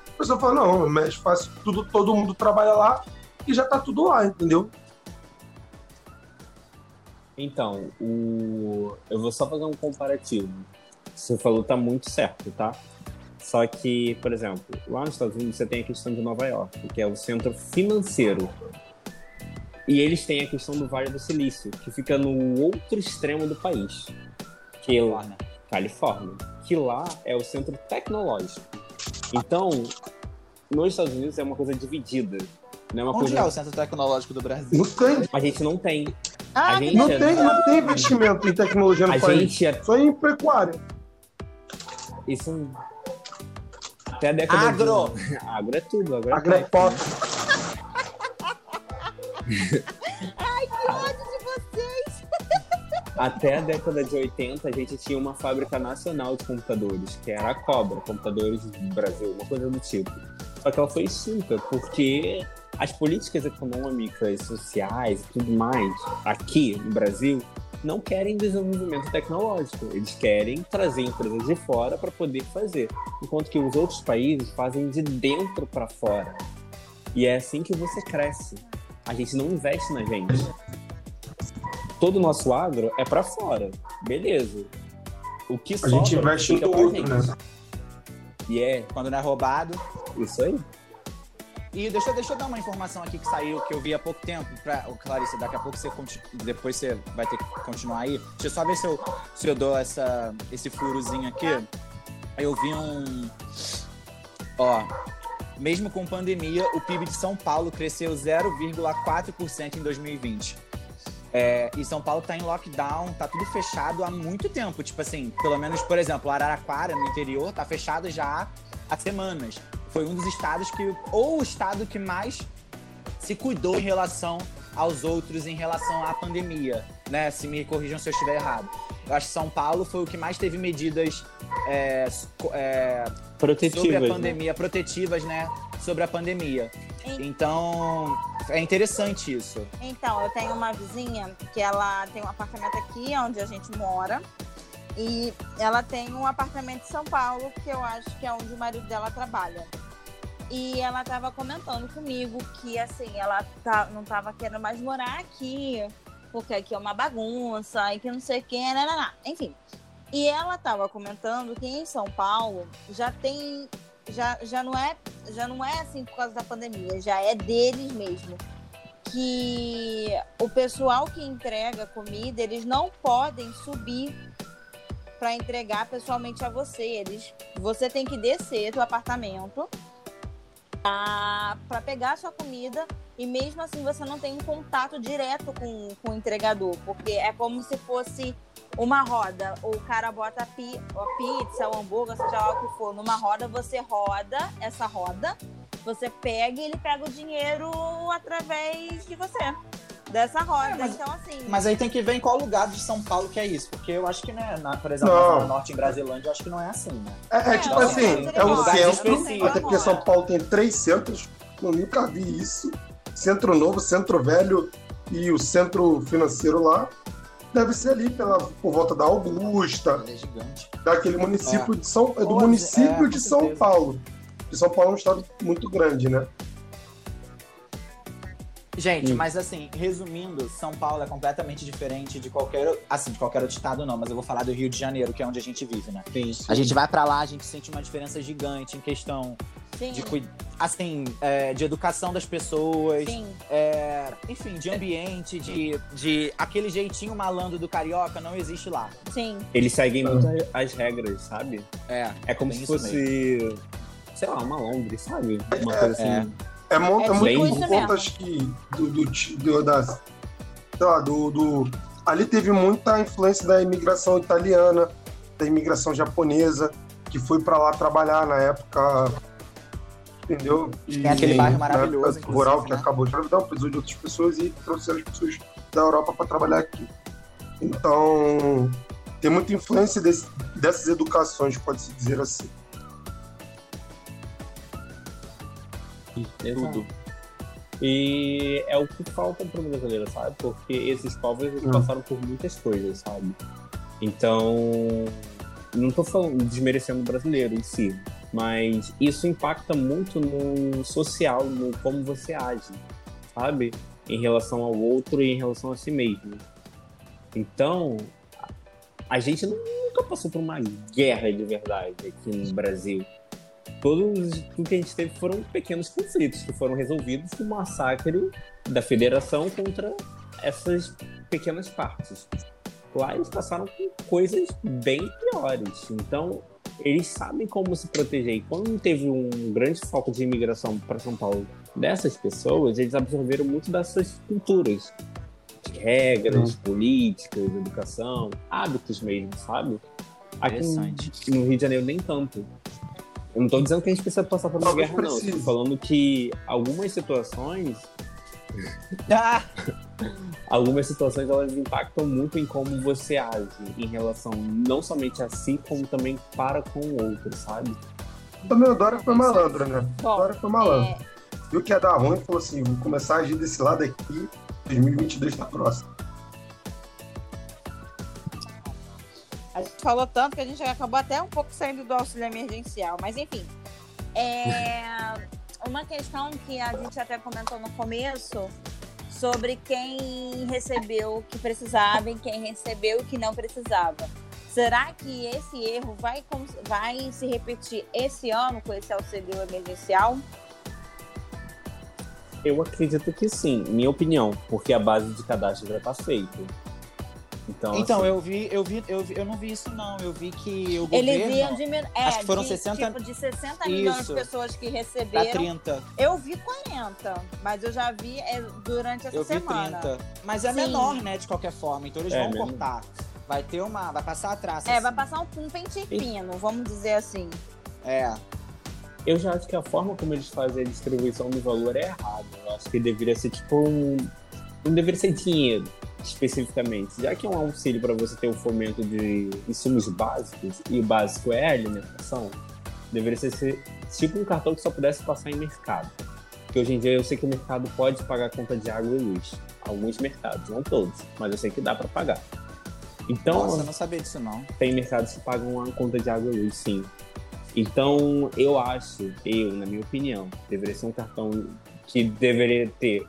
A pessoa fala, não, é mais fácil, tudo, todo mundo trabalha lá e já tá tudo lá, entendeu? Então, o... eu vou só fazer um comparativo. Você falou tá muito certo, tá? Só que, por exemplo, lá nos Estados Unidos você tem a questão de Nova York, que é o centro financeiro. E eles têm a questão do Vale do Silício, que fica no outro extremo do país, que é lá, Califórnia. Califórnia, que lá é o centro tecnológico. Então, nos Estados Unidos é uma coisa dividida. Não é uma Onde coisa. é o Centro Tecnológico do Brasil? Não tem, A gente não tem. Ah, A gente não é- tem, não tem investimento em tecnologia no A país. gente é. Só em pecuária. Isso. Até a década Agro! de. Agro é tudo. Agro é Agrepop. ódio de vocês. Até a década de 80, a gente tinha uma fábrica nacional de computadores, que era a Cobra, Computadores do Brasil, uma coisa do tipo. Só que ela foi extinta, porque as políticas econômicas, sociais e tudo mais, aqui no Brasil, não querem desenvolvimento tecnológico. Eles querem trazer empresas de fora para poder fazer. Enquanto que os outros países fazem de dentro para fora. E é assim que você cresce. A gente não investe na gente todo o nosso agro é pra fora. Beleza. O que A sobra gente investe pra outro, gente. né? E é Quando não é roubado. isso aí. E deixa, eu- deixa eu dar uma informação aqui que saiu, que eu vi há pouco tempo. Pra, ô, Clarice, daqui a pouco você depois você vai ter que continuar aí. Deixa eu só ver se eu, se eu dou essa, esse furozinho aqui. Eu vi um. Ó. Mesmo com pandemia, o PIB de São Paulo cresceu 0,4% em 2020. É, e São Paulo tá em lockdown, tá tudo fechado há muito tempo. Tipo assim, pelo menos, por exemplo, Araraquara, no interior, tá fechado já há semanas. Foi um dos estados que. Ou o estado que mais se cuidou em relação aos outros em relação à pandemia, né? Se me corrijam se eu estiver errado. Eu acho que São Paulo foi o que mais teve medidas é, é, Protetivas. sobre a né? pandemia, protetivas, né? Sobre a pandemia. En- Então, é interessante isso. Então, eu tenho uma vizinha que ela tem um apartamento aqui onde a gente mora. E ela tem um apartamento em São Paulo, que eu acho que é onde o marido dela trabalha. E ela tava comentando comigo que assim, ela tá, não tava querendo mais morar aqui, porque aqui é uma bagunça e que não sei o que, né, né, né. enfim. E ela tava comentando que em São Paulo já tem. Já, já, não é, já não é assim por causa da pandemia, já é deles mesmo que o pessoal que entrega comida, eles não podem subir para entregar pessoalmente a você. Eles, você tem que descer do apartamento para pegar a sua comida e mesmo assim você não tem um contato direto com, com o entregador, porque é como se fosse uma roda. O cara bota a, pi, a pizza, o hambúrguer, seja lá o que for, numa roda, você roda essa roda, você pega e ele pega o dinheiro através de você. Dessa roda. É, mas- então, assim. Mas aí tem que ver em qual lugar de São Paulo que é isso. Porque eu acho que não é, na, por exemplo, Não. na Zona Norte em Brasilândia, eu acho que não é assim, né? É, é tipo não, assim, é o não, centro, até porque agora. São Paulo tem três centros, eu nunca vi isso. Centro Novo, Centro Velho e o centro financeiro lá. Deve ser ali pela, por volta da Augusta, é gigante. daquele município de São, é do município é, de São certeza. Paulo. E São Paulo é um estado muito grande, né? Gente, Hum. mas assim, resumindo, São Paulo é completamente diferente de qualquer, assim, de qualquer outro estado não, mas eu vou falar do Rio de Janeiro, que é onde a gente vive, né? A gente vai pra lá, a gente sente uma diferença gigante em questão sim, de assim, é, de educação das pessoas, sim. é, enfim, de ambiente, de, de aquele jeitinho malandro do carioca não existe lá. Sim. Eles seguem muito as regras, sabe? É, É como se fosse, sei lá, uma Londre, sabe? Uma coisa assim. É. É, mo- É é muito tipo por isso conta mesmo. acho que do, do, do, das, lá, do, do- ali teve muita influência da imigração italiana, da imigração japonesa, que foi para lá trabalhar na época, entendeu? E, Tem aquele bairro na maravilhoso, rural que né? acabou de engravidar, precisou de outras pessoas e trouxeram as pessoas da Europa para trabalhar aqui. Então, tem muita influência desse- dessas educações, pode-se dizer assim. Tudo. E é o que falta pro brasileiro, sabe? Porque esses povos eles Hum. passaram por muitas coisas, sabe? Então, não tô falando desmerecendo o brasileiro em si, mas isso impacta muito no social, no como você age, sabe? Em relação ao outro e em relação a si mesmo. Então, a gente nunca passou por uma guerra de verdade aqui no Brasil. Todos tudo que a gente teve foram pequenos conflitos que foram resolvidos com o massacre da federação contra essas pequenas partes. Lá eles passaram por coisas bem piores. Então, eles sabem como se proteger. E quando teve um grande foco de imigração para São Paulo dessas pessoas, eles absorveram muito dessas culturas, de regras, políticas, educação, hábitos mesmo, sabe? Aqui Interessante. no Rio de Janeiro nem tanto. Eu não tô dizendo que a gente precisa passar por uma Talvez guerra, não. Eu tô precise. falando que algumas situações Ah, algumas situações elas impactam muito em como você age em relação não somente a si, como também para com o outro, sabe? Também o Dória foi malandro, né? O Bom, Dória foi malandro. é, Viu que ia dar ruim e falou assim: vou começar a agir desse lado aqui, 2022 tá próximo. A gente falou tanto que a gente acabou até um pouco saindo do auxílio emergencial, mas enfim. É uma questão que a gente até comentou no começo sobre quem recebeu o que precisava e quem recebeu o que não precisava. Será que esse erro vai, vai se repetir esse ano com esse auxílio emergencial? Eu acredito que sim, minha opinião, porque a base de cadastro já está feita. Então, Então, assim, eu vi, eu vi, eu vi, eu não vi isso não. Eu vi que o Eles governo iam diminuir. É, acho que foram de, 60 tipo, de 60 milhões Isso. de pessoas que receberam. 30. Eu vi 40, mas eu já vi é, durante essa Eu vi semana. 30. Mas é Sim. menor, né, de qualquer forma. Então eles É, vão mesmo. cortar. Vai ter uma. Vai passar a traça. É, vai assim. passar um, um pente fino, vamos dizer assim. É. eu já acho que a forma como eles fazem a distribuição do valor é errada. Eu acho que deveria ser tipo um. Não deveria ser dinheiro, especificamente. Já que é um auxílio para você ter o fomento de insumos básicos, e o básico é a alimentação, deveria ser, tipo um cartão que só pudesse passar em mercado. Porque hoje em dia eu sei que o mercado pode pagar a conta de água e luz. Alguns mercados, não todos, mas eu sei que dá para pagar. Então, Nossa, eu não sabia disso não. tem mercados que pagam a conta de água e luz, sim. Então, eu acho, eu, na minha opinião, deveria ser um cartão que deveria ter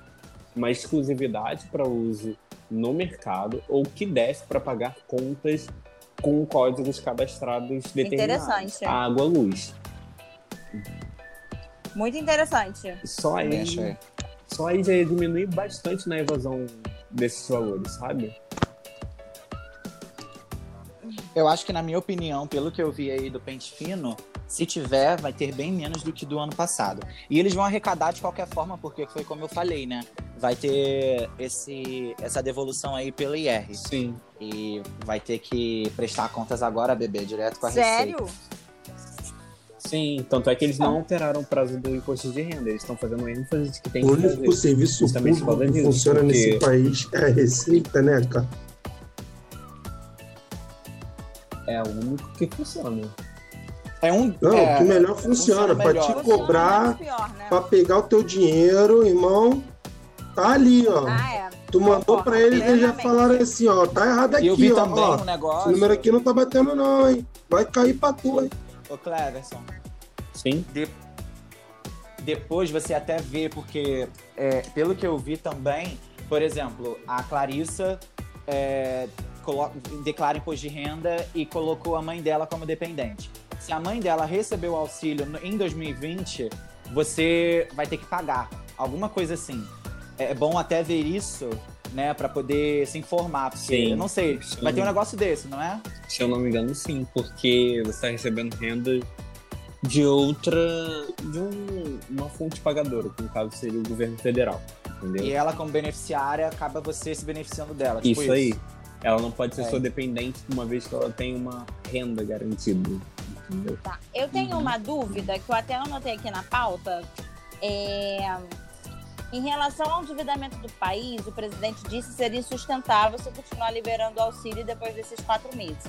uma exclusividade para uso no mercado ou que desse para pagar contas com códigos cadastrados determinados. Interessante. Água, luz. Muito interessante. Só aí, achei. só aí já ia diminuir bastante na evasão desses valores, sabe? Eu acho que, na minha opinião, pelo que eu vi aí do Pente Fino, se tiver, vai ter bem menos do que do ano passado. E eles vão arrecadar de qualquer forma, porque foi como eu falei, né? Vai ter esse, essa devolução aí pelo IR. Sim. E vai ter que prestar contas agora, bebê, direto com a Sério? Receita. Sim, tanto é que eles não alteraram o prazo do imposto de renda. Eles estão fazendo ênfase de que tem O que único fazer. serviço Justamente público que funciona porque- nesse país é a receita, né, cara? É o único que funciona. É um. Não, é, o que melhor funciona, pra melhor. te Funciona cobrar, pior, né? pra pegar o teu dinheiro, irmão, tá ali, ó. Ah, é. tu mandou concordo pra eles, eles já falaram assim, ó, tá errado aqui, eu vi ó. também ó. um negócio. Esse número aqui não tá batendo não, hein? Vai cair pra tu, hein? Ô, Cleverson, Sim. de- depois você até vê, porque é, pelo que eu vi também, por exemplo, a Clarissa é, declara imposto de renda e colocou a mãe dela como dependente. Se a mãe dela recebeu o auxílio em 2020, você vai ter que pagar. Alguma coisa assim. É bom até ver isso, né, pra poder se informar. Porque Sim. eu não sei, Sim. vai ter um negócio desse, não é? Se eu não me engano, sim, porque você está recebendo renda de outra. de um- uma fonte pagadora, que no caso seria o governo federal. Entendeu? E ela, como beneficiária, acaba você se beneficiando dela. tipo isso aí. Ela não pode ser É. sua dependente uma vez que ela tem uma renda garantida. Entendeu? Tá. Eu tenho uma dúvida que eu até anotei aqui na pauta. É, Em relação ao endividamento do país, o presidente disse que seria insustentável se continuar liberando auxílio depois desses quatro meses.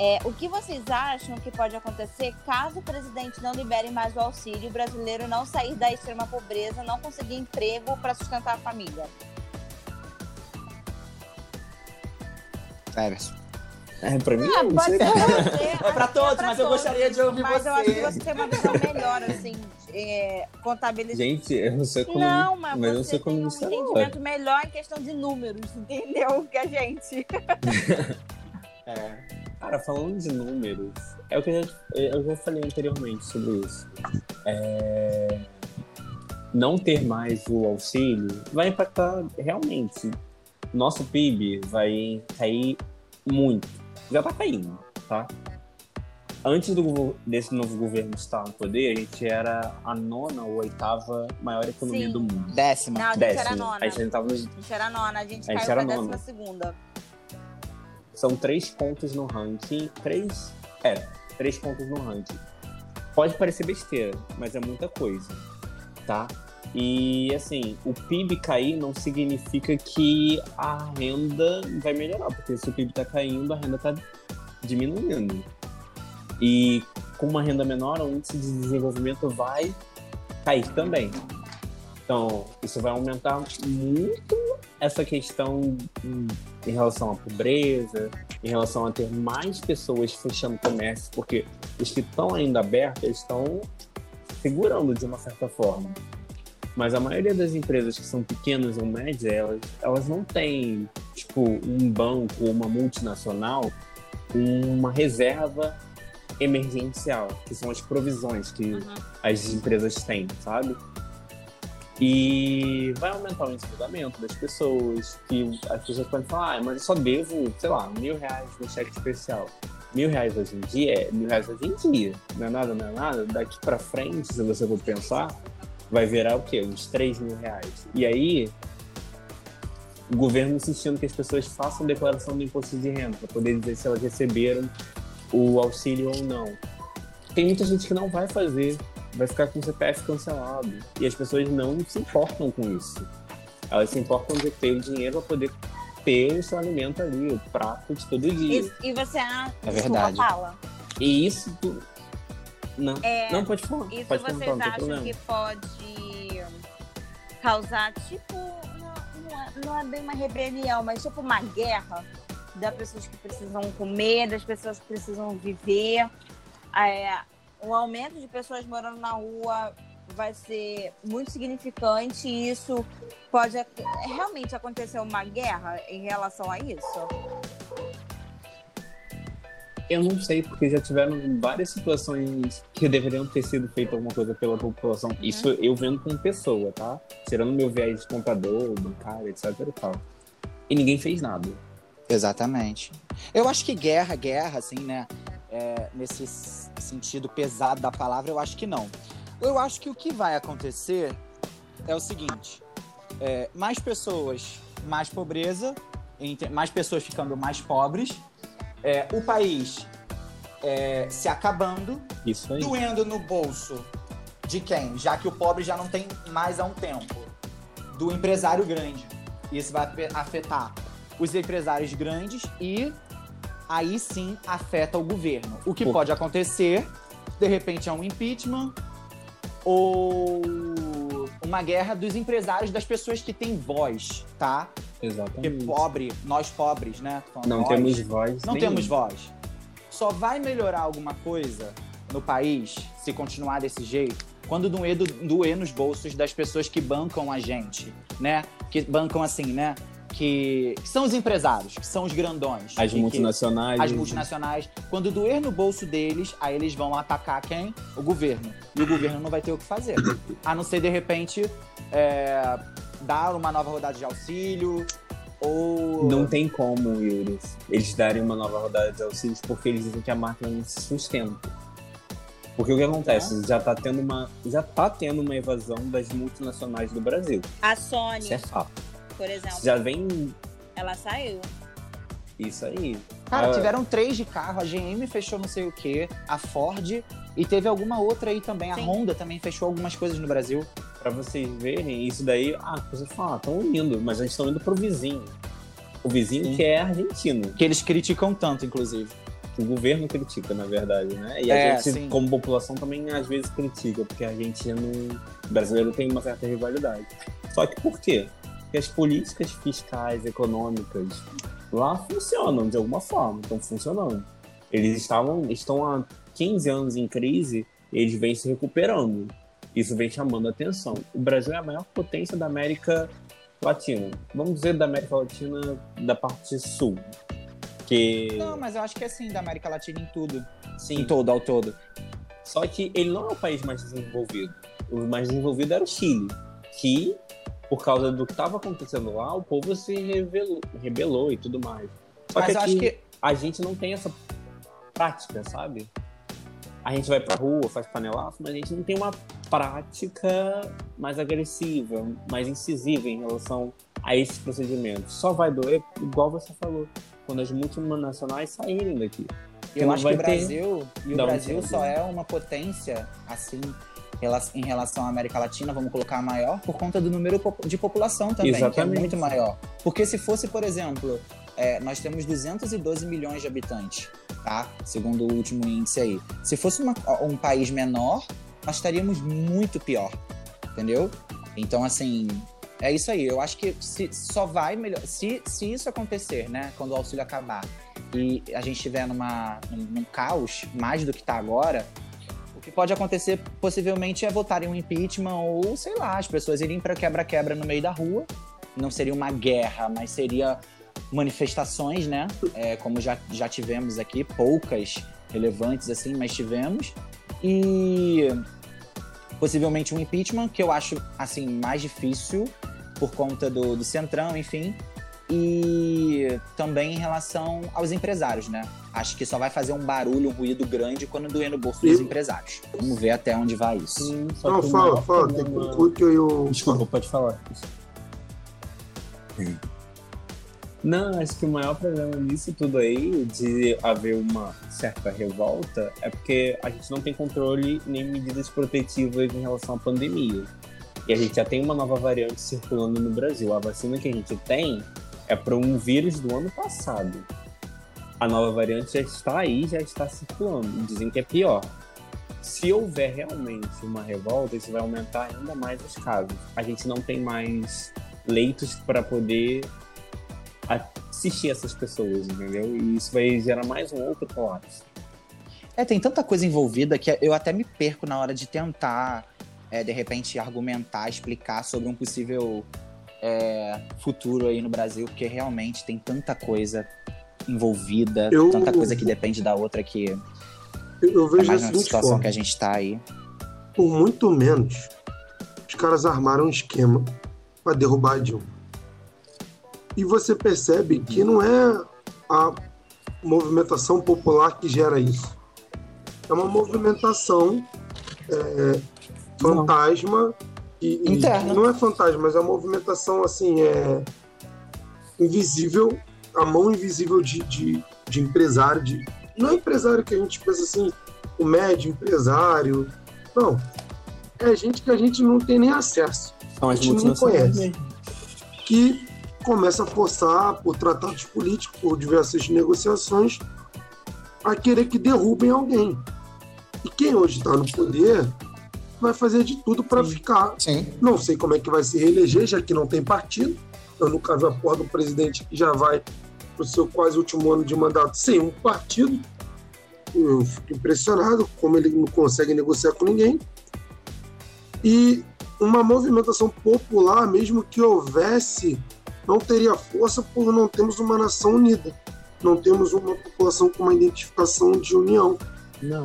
É, o que vocês acham que pode acontecer caso o presidente não libere mais o auxílio e o brasileiro não sair da extrema pobreza, não conseguir emprego para sustentar a família? Everson. É, pra mim, Ah, não pode sei. ser você. É pra que todos, pra mas eu gostaria de ouvir mas eu acho que você. você tem uma visão melhor, assim, é, contabilidade. Gente, eu não sou economista. Não, mas, mas eu não você sou tem um não, entendimento melhor em questão de números, entendeu? Que a gente. É. Cara, falando de números, é o que eu já, eu já falei anteriormente sobre isso. É, Não ter mais o auxílio vai impactar realmente. Nosso PIB vai cair muito. Já tá caindo, tá? antes do, desse novo governo estar no poder, a gente era a nona ou oitava maior economia Sim. do mundo. Décima. Não, a gente Décima. era nona. A gente tava nos A gente era nona, a gente A gente caiu era pra nona. décima segunda. São três pontos no ranking. Três. É, três pontos no ranking. Pode parecer besteira, mas é muita coisa. Tá? E assim, o PIB cair não significa que a renda vai melhorar, porque se o PIB tá caindo, a renda tá diminuindo. E com uma renda menor, o índice de desenvolvimento vai cair também. Então, isso vai aumentar muito essa questão em relação à pobreza, em relação a ter mais pessoas fechando comércio, porque os que estão ainda abertos estão segurando de uma certa forma. Mas a maioria das empresas que são pequenas ou médias, elas, elas não têm, tipo, um banco ou uma multinacional, uma reserva emergencial, que são as provisões que Uhum. as empresas têm, sabe? E vai aumentar o endividamento das pessoas, que as pessoas podem falar, ah, mas eu só devo, sei lá, mil reais no cheque especial. Mil reais hoje em dia é mil reais hoje em dia. Não é nada, não é nada. Daqui pra frente, se você for pensar, vai virar o quê? Uns três mil reais. E aí, o governo insistindo que as pessoas façam declaração do imposto de renda para poder dizer se elas receberam o auxílio ou não. Tem muita gente que não vai fazer, vai ficar com o CPF cancelado. E as pessoas não se importam com isso. Elas se importam de ter o dinheiro para poder ter o seu alimento ali, o prato de todo dia. E, e você ah, É verdade. fala. E isso. tu- Não, É, não pode falar. Isso pode vocês acham que pode causar, tipo, é, não é bem uma rebelião, mas tipo uma guerra das pessoas que precisam comer, das pessoas que precisam viver. É, um aumento de pessoas morando na rua vai ser muito significante e isso pode realmente acontecer uma guerra em relação a isso? Eu não sei, porque já tiveram várias situações que deveriam ter sido feita alguma coisa pela população. Uhum. Isso eu vendo como pessoa, tá? Tirando meu viés de comprador, bancário, etc e tal. E ninguém fez nada. Exatamente. Eu acho que guerra, guerra, assim, né? é, nesse sentido pesado da palavra, eu acho que não. Eu acho que o que vai acontecer é o seguinte: é, mais pessoas, mais pobreza, mais pessoas ficando mais pobres, é, o país é, se acabando, doendo no bolso de quem? Já que o pobre já não tem mais há um tempo. Do empresário grande. Isso vai afe- afetar os empresários grandes e aí sim afeta o governo. O que pode acontecer, de repente, é um impeachment ou uma guerra dos empresários, das pessoas que têm voz, tá? Porque Exatamente. pobre, nós pobres, né? Não temos voz. Não nenhuma. temos voz. Só vai melhorar alguma coisa no país se continuar desse jeito quando doer, do- doer nos bolsos das pessoas que bancam a gente, né? Que bancam assim, né? Que, que são os empresários, que são os grandões. As E que- multinacionais. as multinacionais. Quando doer no bolso deles, aí eles vão atacar quem? O governo. E o governo não vai ter o que fazer. A não ser, de repente, é, dar uma nova rodada de auxílio ou... Não tem como, Yuri, eles darem uma nova rodada de auxílios porque eles dizem que a máquina não se sustenta. Porque o que acontece? Já tá tendo uma, já tá tendo uma evasão das multinacionais do Brasil. A Sony, Isso é fato. Por exemplo, Já vem ela saiu. isso aí. Cara, Ah, tiveram três de carro, a GM fechou não sei o que, a Ford e teve alguma outra aí também. A Sim. Honda também fechou algumas coisas no Brasil. Pra vocês verem, isso daí, ah, você fala, estão indo, mas eles estão indo pro vizinho. O vizinho Sim. que é argentino, Que eles criticam tanto, inclusive. que o governo critica, na verdade, né? E a É, gente, sim. como população, também às vezes critica, porque argentino o brasileiro tem uma certa rivalidade. Só que por quê? Porque as políticas fiscais, econômicas, lá funcionam de alguma forma, estão funcionando. Eles estavam, estão há 15 anos em crise, eles vêm se recuperando. Isso vem chamando a atenção. O Brasil é a maior potência da América Latina. Vamos dizer da América Latina da parte sul. Que Não, mas eu acho que é assim, da América Latina em tudo. sim, Em todo, ao todo. só que ele não é o país mais desenvolvido. O mais desenvolvido era o Chile, que, por causa do que estava acontecendo lá, o povo se rebelou, rebelou e tudo mais. Só Mas que aqui acho que a gente não tem essa prática, sabe? a gente vai pra rua, faz panelaço, mas a gente não tem uma prática mais agressiva, mais incisiva em relação a esses procedimentos. Só vai doer, igual você falou, quando as multinacionais saírem daqui. Eu acho que o Brasil, e o Brasil só é uma potência, assim, em relação à América Latina, vamos colocar maior, por conta do número de população também, Exatamente. que é muito maior. Porque se fosse, por exemplo, é, nós temos 212 milhões de habitantes, tá? Segundo o último índice aí. Se fosse uma, um país menor, nós estaríamos muito pior, entendeu? Então, assim, é isso aí. Eu acho que se, só vai melhor. Se, se isso acontecer, né? Quando o auxílio acabar e a gente estiver numa, num, num caos mais do que está agora, que pode acontecer possivelmente é votarem um impeachment ou, sei lá, as pessoas irem para quebra-quebra no meio da rua. Não seria uma guerra, mas seria manifestações, né? É, como já, já tivemos aqui, poucas relevantes assim, mas tivemos. E possivelmente um impeachment, que eu acho assim mais difícil por conta do, do Centrão, enfim. E também em relação aos empresários, né? Acho que só vai fazer um barulho, um ruído grande quando doer no bolso dos empresários. Vamos ver até onde vai isso. Sim, Não, fala, fala, tem que eu. Desculpa, pode falar. Não, acho que o maior problema nisso tudo aí, de haver uma certa revolta, é porque a gente não tem controle nem medidas protetivas em relação à pandemia. E a gente já tem uma nova variante circulando no Brasil. A vacina que a gente tem é para um vírus do ano passado. A nova variante já está aí, já está circulando. Dizem que é pior. Se houver realmente uma revolta, isso vai aumentar ainda mais os casos. A gente não tem mais leitos para poder assistir essas pessoas, entendeu? E isso vai gerar mais um outro colapso. É, tem tanta coisa envolvida que eu até me perco na hora de tentar, é, de repente, argumentar, explicar sobre um possível é, futuro aí no Brasil, porque realmente tem tanta coisa envolvida, eu, tanta coisa que depende da outra que. Eu, eu vejo é mais a situação forma. que a gente tá aí. Por muito menos, os caras armaram um esquema para derrubar a Dilma e você percebe que não é a movimentação popular que gera isso. É uma movimentação é, fantasma e, Interna. não é fantasma, mas é uma movimentação assim é invisível, a mão invisível de, de, de empresário, de, não é empresário que a gente pensa assim, o médio empresário, não. É gente que a gente não tem nem acesso. São a gente não conhece. Que começa a forçar, por tratados políticos, por diversas negociações, a querer que derrubem alguém. E quem hoje está no poder vai fazer de tudo para ficar. Sim. Não sei como é que vai se reeleger, já que não tem partido. Eu nunca vi a porra do presidente que já vai para o seu quase último ano de mandato sem um partido. Eu fico impressionado como ele não consegue negociar com ninguém. E uma movimentação popular, mesmo que houvesse não teria força por não termos uma nação unida, não temos uma população com uma identificação de união. Não.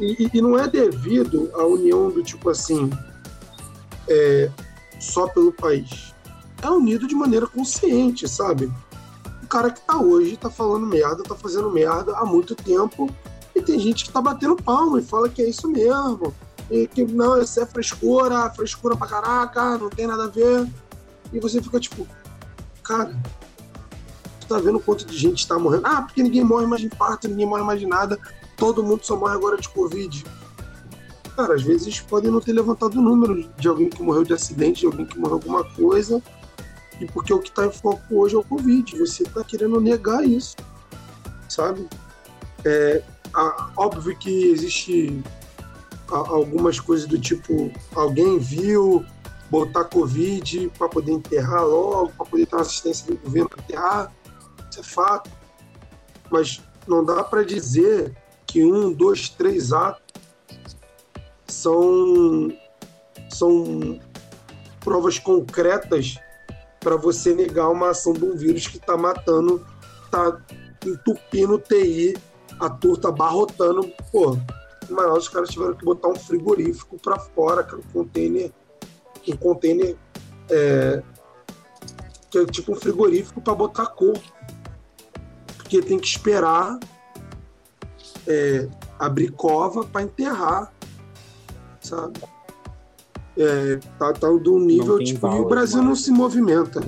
E, e não é devido à união do tipo assim, é, só pelo país. É unido de maneira consciente, sabe? O cara que tá hoje tá falando merda, tá fazendo merda há muito tempo, e tem gente que tá batendo palma e fala que é isso mesmo. E que não, isso é frescura, frescura pra caraca, não tem nada a ver. E você fica tipo, cara, tu tá vendo quanto de gente tá morrendo? Ah, porque ninguém morre mais de infarto, ninguém morre mais de nada, todo mundo só morre agora de Covid. Cara, às vezes podem não ter levantado o número de alguém que morreu de acidente, de alguém que morreu alguma coisa, e porque o que tá em foco hoje é o Covid. Você tá querendo negar isso, sabe? É, a, óbvio que existe a, algumas coisas do tipo, alguém viu, botar Covid para poder enterrar logo, para poder ter uma assistência do governo para enterrar. Isso é fato. Mas não dá para dizer que um, dois, três atos são, são provas concretas para você negar uma ação de um vírus que está matando, está entupindo TI, a tour está abarrotando. Pô, em Manaus os caras tiveram que botar um frigorífico para fora, cara, um container um container é, que é tipo um frigorífico para botar corpo. Porque tem que esperar é, abrir cova para enterrar, sabe? É, tá, tá de um nível, tipo, e o valor, Brasil não se movimenta.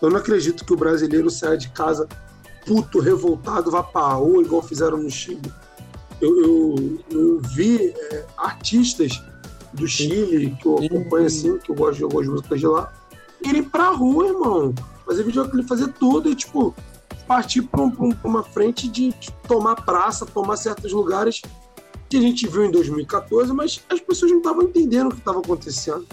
Eu não acredito que o brasileiro saia de casa puto, revoltado, vá pra rua, igual fizeram no Chile. Eu, eu, eu vi é, artistas do Chile, que eu acompanho assim, que eu gosto de algumas músicas de lá, irem pra rua, irmão. Fazer videoclipe, fazer tudo e, tipo, partir pra, um- um- uma frente de, tomar praça, tomar certos lugares que a gente viu em 2014, mas as pessoas não estavam entendendo o que estava acontecendo.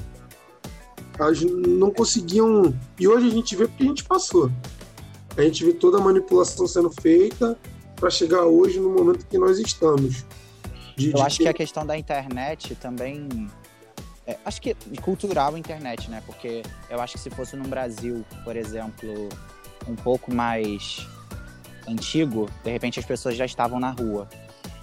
Elas não conseguiam. E hoje a gente vê porque a gente passou. A gente vê toda a manipulação sendo feita para chegar hoje no momento que nós estamos. De- Eu de acho que ter- a questão da internet também. é, acho que cultural a internet, né? Porque eu acho que se fosse num Brasil, por exemplo, um pouco mais antigo, de repente as pessoas já estavam na rua.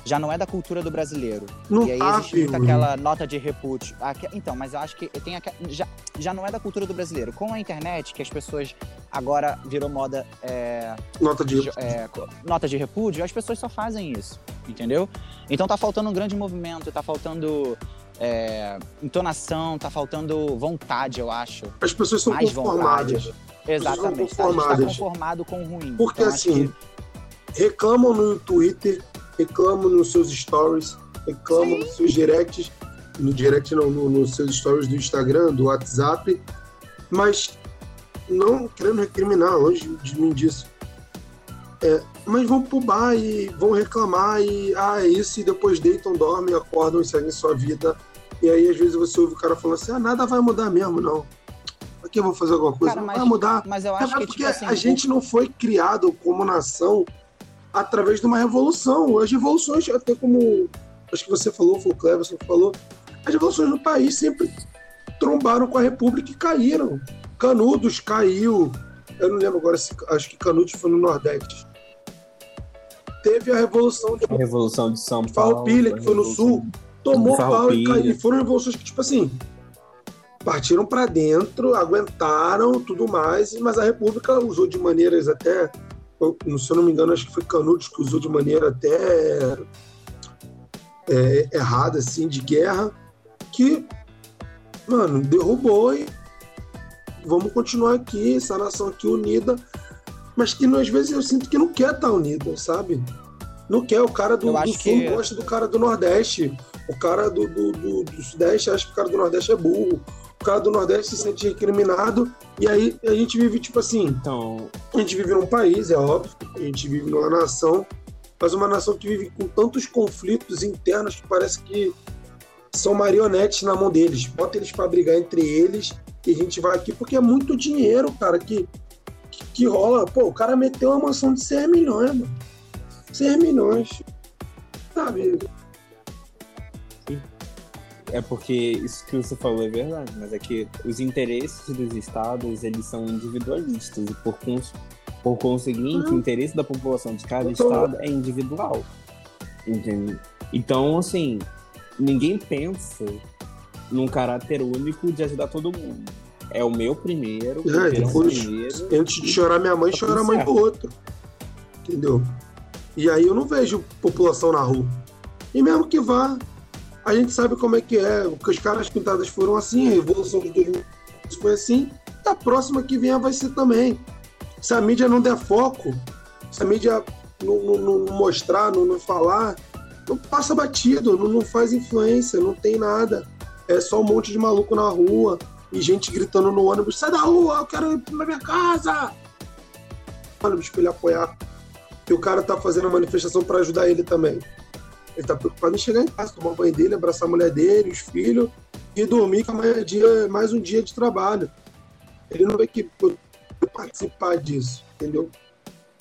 Já não é da cultura do brasileiro. não e aí tá, existe muito aquela nota de repúdio. Então, mas eu acho que tem aque- já, já não é da cultura do brasileiro. Com a internet, que as pessoas agora virou moda é, Nota de. jo- é, nota de repúdio, as pessoas só fazem isso, entendeu? Então tá faltando um grande movimento, tá faltando é, entonação, tá faltando vontade, eu acho. As pessoas são mais conformadas. vontade. Exatamente. Tá, a gente tá conformadas. conformado com o ruim. Porque Então, assim, reclamam no Twitter, reclamam nos seus stories, reclamam nos seus directs, no direct não, no- nos seus stories do Instagram, do WhatsApp, mas não querendo recriminar, longe de mim disso. É, mas vão pro bar e vão reclamar e ah, é isso, e depois deitam, dormem, acordam e seguem sua vida. E aí, às vezes, você ouve o cara falando assim: ah, nada vai mudar mesmo, não. Aqui eu vou fazer alguma coisa, Cara, não mas- vai mudar. Mas eu É acho que, porque tipo assim. a gente não foi criado como nação através de uma revolução. As revoluções, até como acho que você falou, foi o Cleverson falou, as revoluções no país sempre trombaram com a República e caíram. Canudos caiu. Eu não lembro agora, se, acho que Canudos foi no Nordeste. Teve a Revolução de A Revolução de São Paulo. Farroupilha, que foi no Sul, tomou pau e caiu. E foram revoluções que, tipo assim, partiram para dentro, aguentaram tudo mais, mas a República usou de maneiras até, se eu não me engano, acho que foi Canudos que usou de maneira até é, errada, assim, de guerra, que, mano, derrubou e vamos continuar aqui, essa nação aqui unida, mas que às vezes eu sinto que não quer estar unida, sabe? Não quer, o cara do, do sul que- gosta do cara do Nordeste, o cara do, do, do- do Sudeste acha que o cara do Nordeste é burro, cara do Nordeste se sente recriminado, e aí a gente vive, tipo assim, Então, a gente vive num país, é óbvio, a gente vive numa nação, mas uma nação que vive com tantos conflitos internos que parece que são marionetes na mão deles. Bota eles para brigar entre eles e a gente vai aqui, porque é muito dinheiro, cara, que, que, que rola. Pô, o cara meteu uma mansão de 6 milhões, mano. 6 milhões. Sabe? É porque isso que você falou é verdade, mas é que os interesses dos estados, eles são individualistas e por, cons por conseguinte, o interesse da população de cada estado é individual. Entende? Então, assim, ninguém pensa num caráter único de ajudar todo mundo. É o meu primeiro, É, depois- primeiro. Antes de chorar minha mãe, Tá chora a mãe do outro. Entendeu? E aí eu não vejo população na rua. E mesmo que vá, a gente sabe como é que é. Porque os caras pintadas foram assim, a Revolução de 2000 foi assim, e a próxima que vier vai ser também. Se a mídia não der foco, se a mídia não, não- não mostrar, não, não falar, não passa batido, não, não faz influência, não tem nada. É só um monte de maluco na rua e gente gritando no ônibus: sai da rua, eu quero ir pra minha casa. Ônibus pra ele apoiar. E o cara tá fazendo a manifestação para ajudar ele também. Ele tá preocupado em chegar em casa, tomar banho dele, abraçar a mulher dele, os filhos e dormir com amanhã é dia, mais um dia de trabalho. Ele não vê que participar disso, entendeu?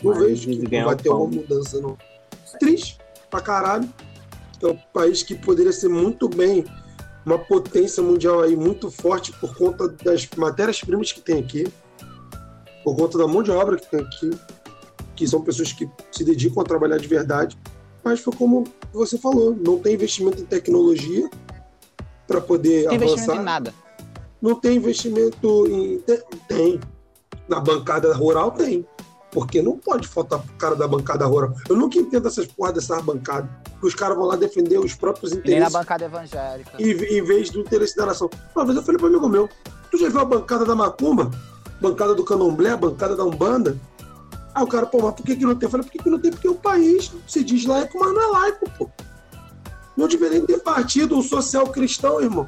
Não Mas vejo que ganha vai ter alguma mudança, não. Triste pra caralho. É um país que poderia ser muito bem uma potência mundial aí muito forte por conta das matérias-primas que tem aqui, por conta da mão de obra que tem aqui, que são pessoas que se dedicam a trabalhar de verdade. Mas foi como você falou, não tem investimento em tecnologia para poder Tem investimento avançar. em nada. Não tem investimento em. Tem. tem. Na bancada rural tem. Porque não pode faltar pro cara da bancada rural. Eu nunca entendo essas porra dessas bancadas. Que os caras vão lá defender os próprios Nem na interesses bancada evangélica. em, em vez do interesse da nação. Uma vez eu falei para um amigo meu, tu já viu a bancada da Macumba? Bancada do Candomblé, bancada da Umbanda? Aí o cara, pô, mas por que, que não tem? Eu falei, por que, que não tem? Porque o país se diz laico, mas não é laico, pô. Não deveria ter partido um social cristão, irmão.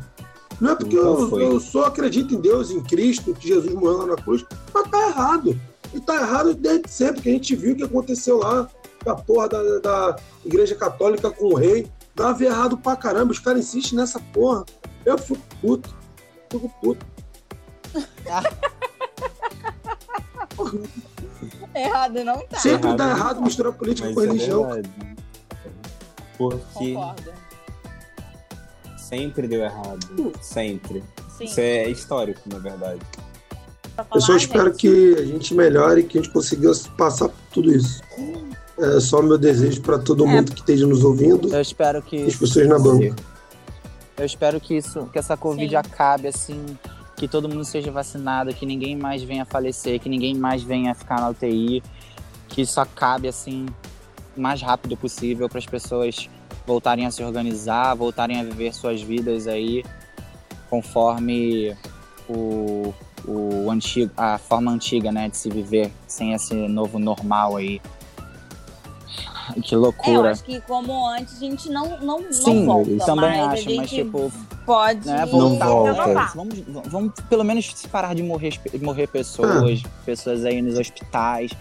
Não é porque Nunca eu, eu só acredito em Deus, em Cristo, que Jesus morreu lá na cruz, mas tá errado. E tá errado desde sempre, que a gente viu o que aconteceu lá com a porra da, da Igreja Católica com o rei. Dava errado pra caramba, os caras insistem nessa porra. Eu fico puto. Fico puto. Errado não tá. Sempre errado dá não errado tá. misturar política Mas com é religião. verdade. Porque Concordo. sempre deu errado. Sempre. Sim. Isso é histórico, na verdade. Eu só espero gente, que a gente melhore e que a gente consiga passar por tudo isso. É só meu desejo para todo É. mundo que esteja nos ouvindo Eu espero que as pessoas na banca. Eu espero que isso, que essa Covid Sim. acabe, assim, que todo mundo seja vacinado, que ninguém mais venha falecer, que ninguém mais venha ficar na UTI, que isso acabe, assim, o mais rápido possível para as pessoas voltarem a se organizar, voltarem a viver suas vidas aí conforme o, o antigo, a forma antiga, né, de se viver sem esse novo normal aí. Que É, eu loucura. acho que como antes a gente não, não, não Sim, volta. eu também mas acho, a mas tipo, pode né, Não voltar, volta. renovar. Vamos, vamos pelo menos se parar de morrer, morrer pessoas, pessoas aí nos hospitais.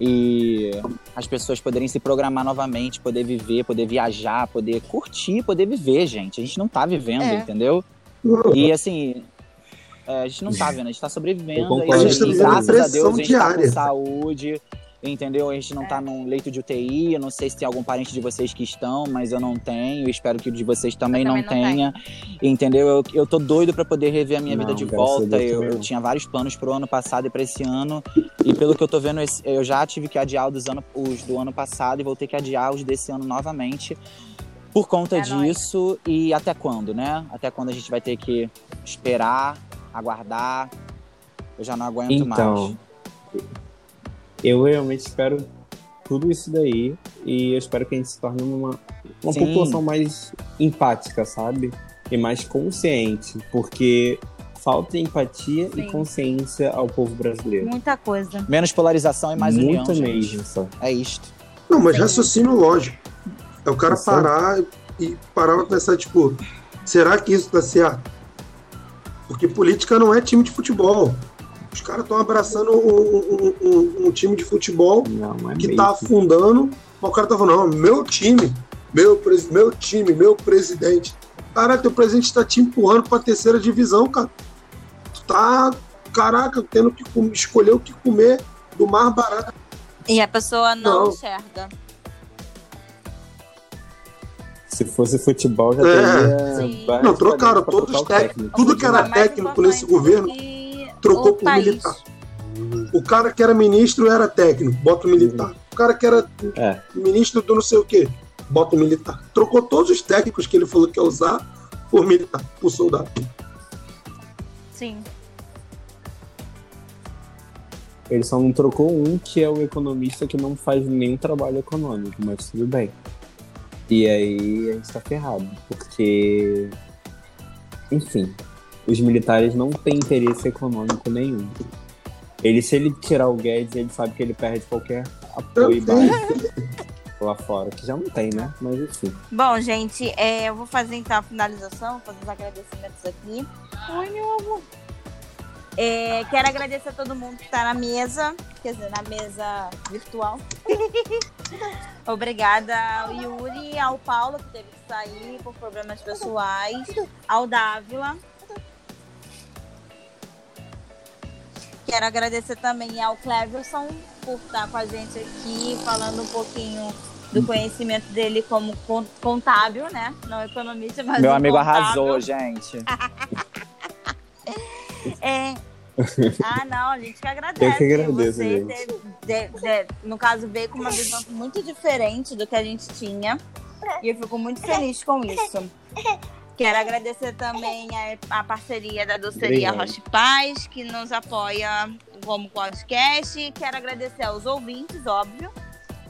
E as pessoas poderem se programar novamente, poder viver, poder viajar, poder curtir, poder viver, gente. A gente não tá vivendo, É. entendeu? E assim, é, a gente não tá vendo, a gente tá sobrevivendo. E, A gente tá e vivendo graças a pressão Deus a gente tá diária. com saúde. Entendeu? A gente não tá num leito de UTI. Eu não sei se tem algum parente de vocês que estão, mas eu não tenho. Espero que o de vocês também, Eu não, também não tenha. Entendeu? Eu, eu tô doido pra poder rever a minha Não, vida de volta. Eu, também eu tinha vários planos pro ano passado e pra esse ano. E pelo que eu tô vendo, eu já tive que adiar os, ano, os do ano passado e vou ter que adiar os desse ano novamente. Por conta É nóis. disso. E até quando, né? Até quando a gente vai ter que esperar, aguardar. Eu já não aguento mais. Eu realmente espero tudo isso daí e eu espero que a gente se torne uma, uma Sim. população mais empática, sabe? E mais consciente, porque falta empatia Sim. e consciência ao povo brasileiro. Muita coisa. Menos polarização e mais união, Muita mesmo, só. É isto. Não, mas Sim. raciocínio lógico. É o cara Isso. parar e parar pra pensar, tipo, será que isso dá certo? Porque política não é time de futebol. Os caras estão abraçando um, um- um- um time de futebol Não, é que mesmo. tá afundando, mas o cara tá falando, não, meu time, meu, pres- meu time, meu presidente. Caraca, teu presidente tá te empurrando pra terceira divisão, cara. Tu tá, caraca, tendo que com- escolher o que comer do mais barato. E a pessoa não, Não. enxerga. Se fosse futebol, já É. teria. Não, trocaram todos os o técnicos. Tudo que era técnico nesse governo, que trocou por militar. O cara que era ministro era técnico, bota o militar. O cara que era É. ministro do não sei o quê, bota o militar. Trocou todos os técnicos que ele falou que ia usar por militar, por soldado. Sim. Ele só não trocou um que é o economista que não faz nenhum trabalho econômico, mas tudo bem. E aí a gente tá ferrado, porque. Enfim, os militares não têm interesse econômico nenhum. Ele, se ele tirar o Guedes, ele sabe que ele perde qualquer apoio básico lá fora, que já não tem, né? Mas enfim. Bom, gente, é, eu vou fazer então a finalização, fazer os agradecimentos aqui. Oi, meu amor. É, quero agradecer a todo mundo que está na mesa, quer dizer, na mesa virtual. Obrigada ao Yuri, ao Paulo, que teve que sair por problemas pessoais, ao Dávila. Quero agradecer também ao Cleverson por estar com a gente aqui, falando um pouquinho do conhecimento dele como con- contábil, né? Não economista, mas Meu um amigo contábil. arrasou, gente. É. Ah, não, a gente que agradece. Eu que agradeço, Você, gente. teve- de- de- no caso, veio com uma visão muito diferente do que a gente tinha. E eu fico muito feliz com isso. Quero agradecer também a, a parceria da doceria Obrigado. Roche Paz, que nos apoia como podcast. Quero agradecer aos ouvintes, óbvio.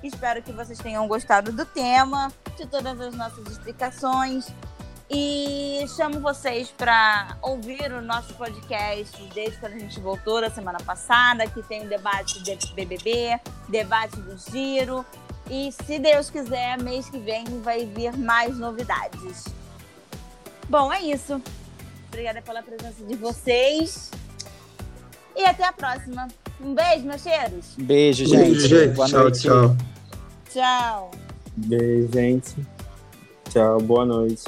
Espero que vocês tenham gostado do tema, de todas as nossas explicações. E chamo vocês para ouvir o nosso podcast desde quando a gente voltou da semana passada, que tem o debate de BBB, debate do Giro. E se Deus quiser, mês que vem vai vir mais novidades. Bom, é isso. Obrigada pela presença de vocês. E até a próxima. Um beijo, meus cheiros. Beijo, gente. Beijo, gente. Boa Tchau, noite. tchau. Tchau. Beijo, gente. Tchau, boa noite.